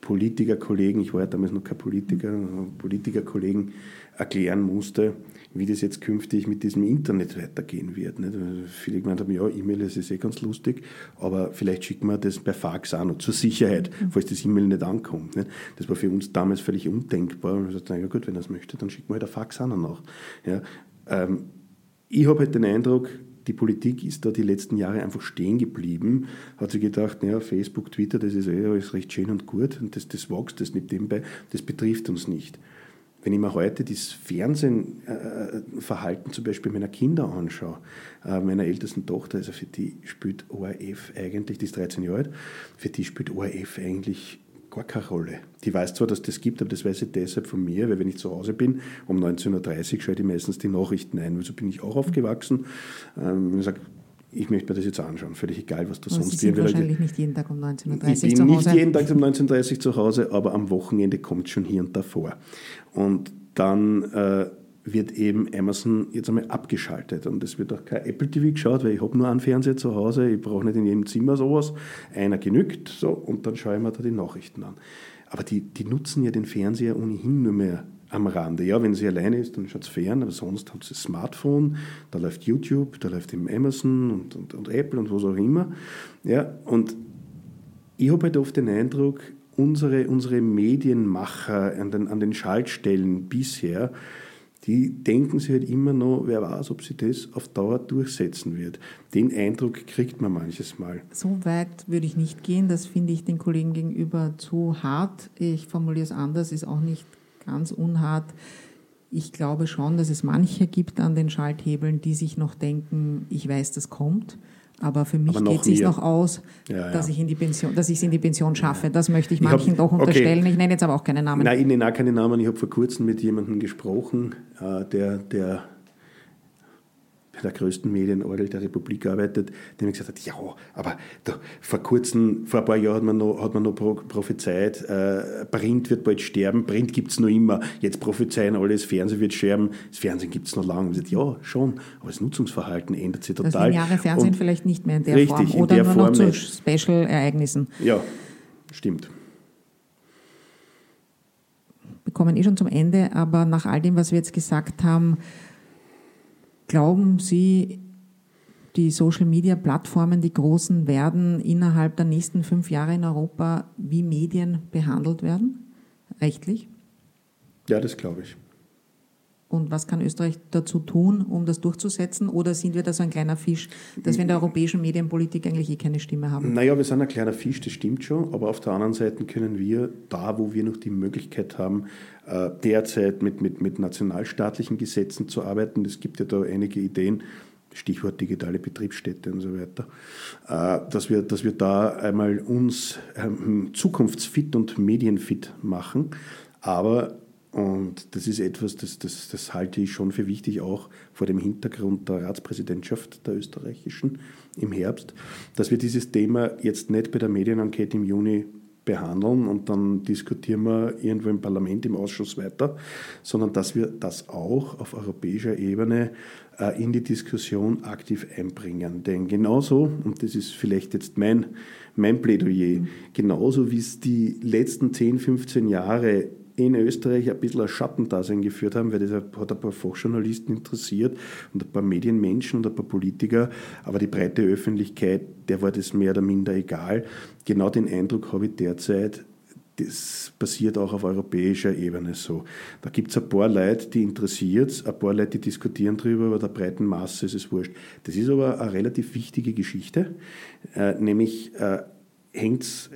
Politikerkollegen, ich war ja damals noch kein Politiker, Politikerkollegen erklären musste, wie das jetzt künftig mit diesem Internet weitergehen wird. Nicht? Viele gemeint haben, ja, E-Mail ist eh ganz lustig, aber vielleicht schicken wir das per Fax auch noch zur Sicherheit, mhm. falls das E-Mail nicht ankommt. Nicht? Das war für uns damals völlig undenkbar. Und wir sagten, ja gut, wenn er es möchte, dann schicken wir halt ein Fax auch noch. Ja? Ähm, ich habe halt den Eindruck, die Politik ist da die letzten Jahre einfach stehen geblieben, hat sich gedacht, naja, Facebook, Twitter, das ist eh alles recht schön und gut und das, das wächst, das nimmt nebenbei, das betrifft uns nicht. Wenn ich mir heute das Fernsehverhalten zum Beispiel meiner Kinder anschaue, äh, meiner ältesten Tochter, also für die spielt ORF eigentlich, die ist 13 Jahre alt, für die spielt ORF eigentlich gar keine Rolle. Die weiß zwar, dass das gibt, aber das weiß ich deshalb von mir, weil wenn ich zu Hause bin, um 19.30 Uhr schalte ich meistens die Nachrichten ein. Also bin ich auch aufgewachsen. Ähm, ich sage, ich möchte mir das jetzt anschauen, völlig egal, was da sonst Sie sind wahrscheinlich nicht jeden Tag um 19.30 Uhr zu Hause. Ich bin nicht jeden Tag um 19.30 Uhr zu Hause, aber am Wochenende kommt es schon hier und da vor. Und dann äh, wird eben Amazon jetzt einmal abgeschaltet und es wird auch kein Apple TV geschaut, weil ich habe nur einen Fernseher zu Hause, ich brauche nicht in jedem Zimmer sowas. Einer genügt, so, und dann schaue ich mir da die Nachrichten an. Aber die, die nutzen ja den Fernseher ohnehin nur mehr am Rande. Ja, wenn sie alleine ist, dann schaut es fern, aber sonst hat sie das Smartphone, da läuft YouTube, da läuft eben Amazon und, und, und Apple und was auch immer. Ja, und ich habe halt oft den Eindruck, unsere, unsere Medienmacher an den, an den Schaltstellen bisher, die denken sich halt immer noch, wer weiß, ob sie das auf Dauer durchsetzen wird. Den Eindruck kriegt man manches Mal. So weit würde ich nicht gehen. Das finde ich den Kollegen gegenüber zu hart. Ich formuliere es anders, ist auch nicht ganz unhart. Ich glaube schon, dass es manche gibt an den Schalthebeln, die sich noch denken, ich weiß, das kommt. Aber für mich geht es sich noch aus, ja, dass ja. ich in die Pension, dass ich es in die Pension schaffe. Das möchte ich manchen ich hab, doch unterstellen. Okay. Ich nenne jetzt aber auch keine Namen. Nein, ich nenne auch keine Namen. Ich habe vor kurzem mit jemandem gesprochen, äh, der, der der größten Medienorgel der Republik arbeitet, der mir gesagt hat, ja, aber da, vor kurzem, vor ein paar Jahren hat man noch, hat man noch prophezeit, äh, Print wird bald sterben, Print gibt es noch immer, jetzt prophezeien alle, das Fernsehen wird sterben, das Fernsehen gibt es noch lange. Und ich gesagt, ja, schon, aber das Nutzungsverhalten ändert sich total. Das lineare Fernsehen Und vielleicht nicht mehr in der richtig, Form oder der nur Form noch zu Special-Ereignissen. Ja, stimmt. Wir kommen eh schon zum Ende, aber nach all dem, was wir jetzt gesagt haben, Glauben Sie, die Social-Media-Plattformen, die großen, werden innerhalb der nächsten fünf Jahre in Europa wie Medien behandelt werden, rechtlich? Ja, das glaube ich. Und was kann Österreich dazu tun, um das durchzusetzen? Oder sind wir da so ein kleiner Fisch, dass wir in der europäischen Medienpolitik eigentlich eh keine Stimme haben? Naja, wir sind ein kleiner Fisch, das stimmt schon. Aber auf der anderen Seite können wir da, wo wir noch die Möglichkeit haben, äh, derzeit mit, mit, mit nationalstaatlichen Gesetzen zu arbeiten, es gibt ja da einige Ideen, Stichwort digitale Betriebsstätte und so weiter, äh, dass wir, dass wir da einmal uns ähm, zukunftsfit und medienfit machen. Aber und das ist etwas, das, das, das halte ich schon für wichtig, auch vor dem Hintergrund der Ratspräsidentschaft der österreichischen im Herbst, dass wir dieses Thema jetzt nicht bei der Medienenquete im Juni behandeln und dann diskutieren wir irgendwo im Parlament, im Ausschuss weiter, sondern dass wir das auch auf europäischer Ebene äh, in die Diskussion aktiv einbringen. Denn genauso, und das ist vielleicht jetzt mein, mein Plädoyer, mhm. genauso wie es die letzten 10, 15 Jahre in Österreich ein bisschen ein Schattendasein geführt haben, weil das hat ein paar Fachjournalisten interessiert und ein paar Medienmenschen und ein paar Politiker, aber die breite Öffentlichkeit, der war das mehr oder minder egal. Genau den Eindruck habe ich derzeit, das passiert auch auf europäischer Ebene so. Da gibt es ein paar Leute, die interessiert ein paar Leute, die diskutieren darüber, aber der breiten Masse ist es wurscht. Das ist aber eine relativ wichtige Geschichte, äh, nämlich äh, hängt es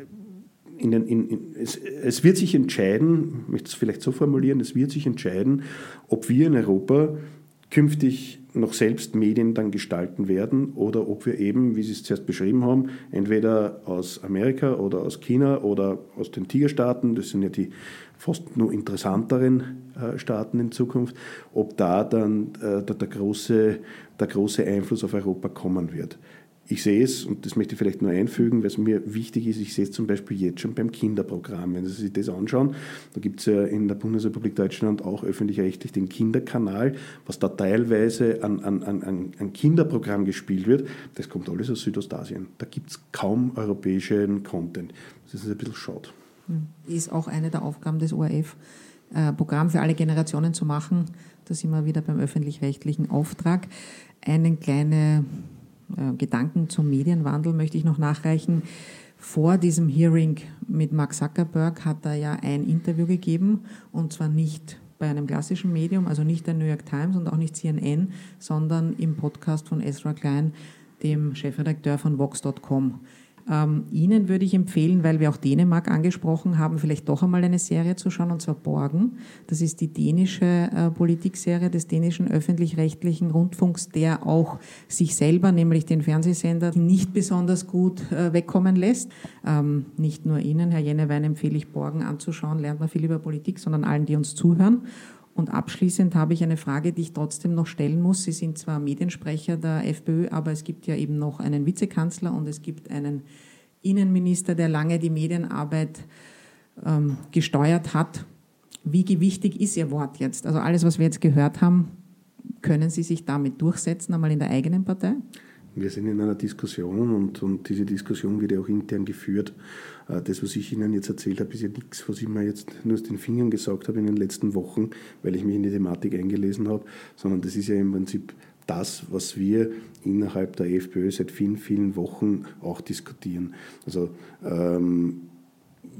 in den, in, in, es, es, wird sich entscheiden, ich möchte es vielleicht so formulieren, es wird sich entscheiden, ob wir in Europa künftig noch selbst Medien dann gestalten werden oder ob wir eben, wie Sie es zuerst beschrieben haben, entweder aus Amerika oder aus China oder aus den Tigerstaaten, das sind ja die fast nur interessanteren äh, Staaten in Zukunft, ob da dann äh, der, große, der große Einfluss auf Europa kommen wird ich sehe es, und das möchte ich vielleicht nur einfügen, weil es mir wichtig ist, ich sehe es zum Beispiel jetzt schon beim Kinderprogramm. Wenn Sie sich das anschauen, da gibt es ja in der Bundesrepublik Deutschland auch öffentlich-rechtlich den Kinderkanal, was da teilweise an, an, an, an Kinderprogramm gespielt wird, das kommt alles aus Südostasien. Da gibt es kaum europäischen Content. Das ist ein bisschen schade. Hm. Ist auch eine der Aufgaben des ORF, äh, Programm für alle Generationen zu machen. Da sind wir wieder beim öffentlich-rechtlichen Auftrag. Eine kleine Gedanken zum Medienwandel möchte ich noch nachreichen. Vor diesem Hearing mit Mark Zuckerberg hat er ja ein Interview gegeben und zwar nicht bei einem klassischen Medium, also nicht der New York Times und auch nicht CNN, sondern im Podcast von Ezra Klein, dem Chefredakteur von Vox.com. Ähm, Ihnen würde ich empfehlen, weil wir auch Dänemark angesprochen haben, vielleicht doch einmal eine Serie zu schauen, und zwar Borgen. Das ist die dänische äh, Politikserie des dänischen öffentlich-rechtlichen Rundfunks, der auch sich selber, nämlich den Fernsehsender, nicht besonders gut äh, wegkommen lässt. Ähm, nicht nur Ihnen, Herr Jennewein, empfehle ich Borgen anzuschauen, lernt man viel über Politik, sondern allen, die uns zuhören. Und abschließend habe ich eine Frage, die ich trotzdem noch stellen muss. Sie sind zwar Mediensprecher der FPÖ, aber es gibt ja eben noch einen Vizekanzler und es gibt einen Innenminister, der lange die Medienarbeit ähm, gesteuert hat. Wie gewichtig ist Ihr Wort jetzt? Also alles, was wir jetzt gehört haben, können Sie sich damit durchsetzen, einmal in der eigenen Partei? Wir sind in einer Diskussion und, und diese Diskussion wird ja auch intern geführt. Äh, das, was ich Ihnen jetzt erzählt habe, ist ja nichts, was ich mir jetzt nur aus den Fingern gesagt habe in den letzten Wochen, weil ich mich in die Thematik eingelesen habe, sondern das ist ja im Prinzip das, was wir innerhalb der FPÖ seit vielen, vielen Wochen auch diskutieren. Also ähm,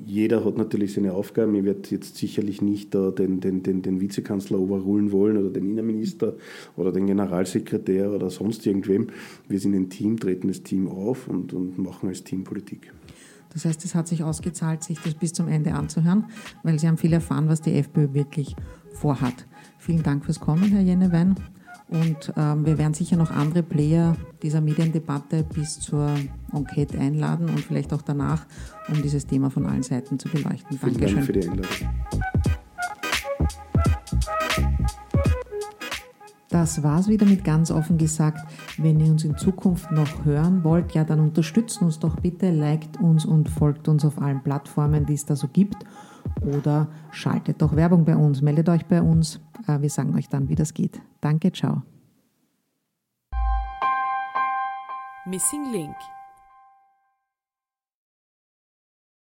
jeder hat natürlich seine Aufgaben. Ich werde jetzt sicherlich nicht da den, den, den, den Vizekanzler überholen wollen oder den Innenminister oder den Generalsekretär oder sonst irgendwem. Wir sind ein Team, treten das Team auf und, und machen als Team Politik. Das heißt, es hat sich ausgezahlt, sich das bis zum Ende anzuhören, weil Sie haben viel erfahren, was die FPÖ wirklich vorhat. Vielen Dank fürs Kommen, Herr Jennewein. Und ähm, wir werden sicher noch andere Player dieser Mediendebatte bis zur Enquete einladen und vielleicht auch danach, um dieses Thema von allen Seiten zu beleuchten. Vielen Dankeschön. Dank für die Einladung. Das war's wieder mit ganz offen gesagt. Wenn ihr uns in Zukunft noch hören wollt, ja, dann unterstützt uns doch bitte, liked uns und folgt uns auf allen Plattformen, die es da so gibt. Oder schaltet doch Werbung bei uns, meldet euch bei uns. Äh, wir sagen euch dann, wie das geht. Danke, ciao. Missing Link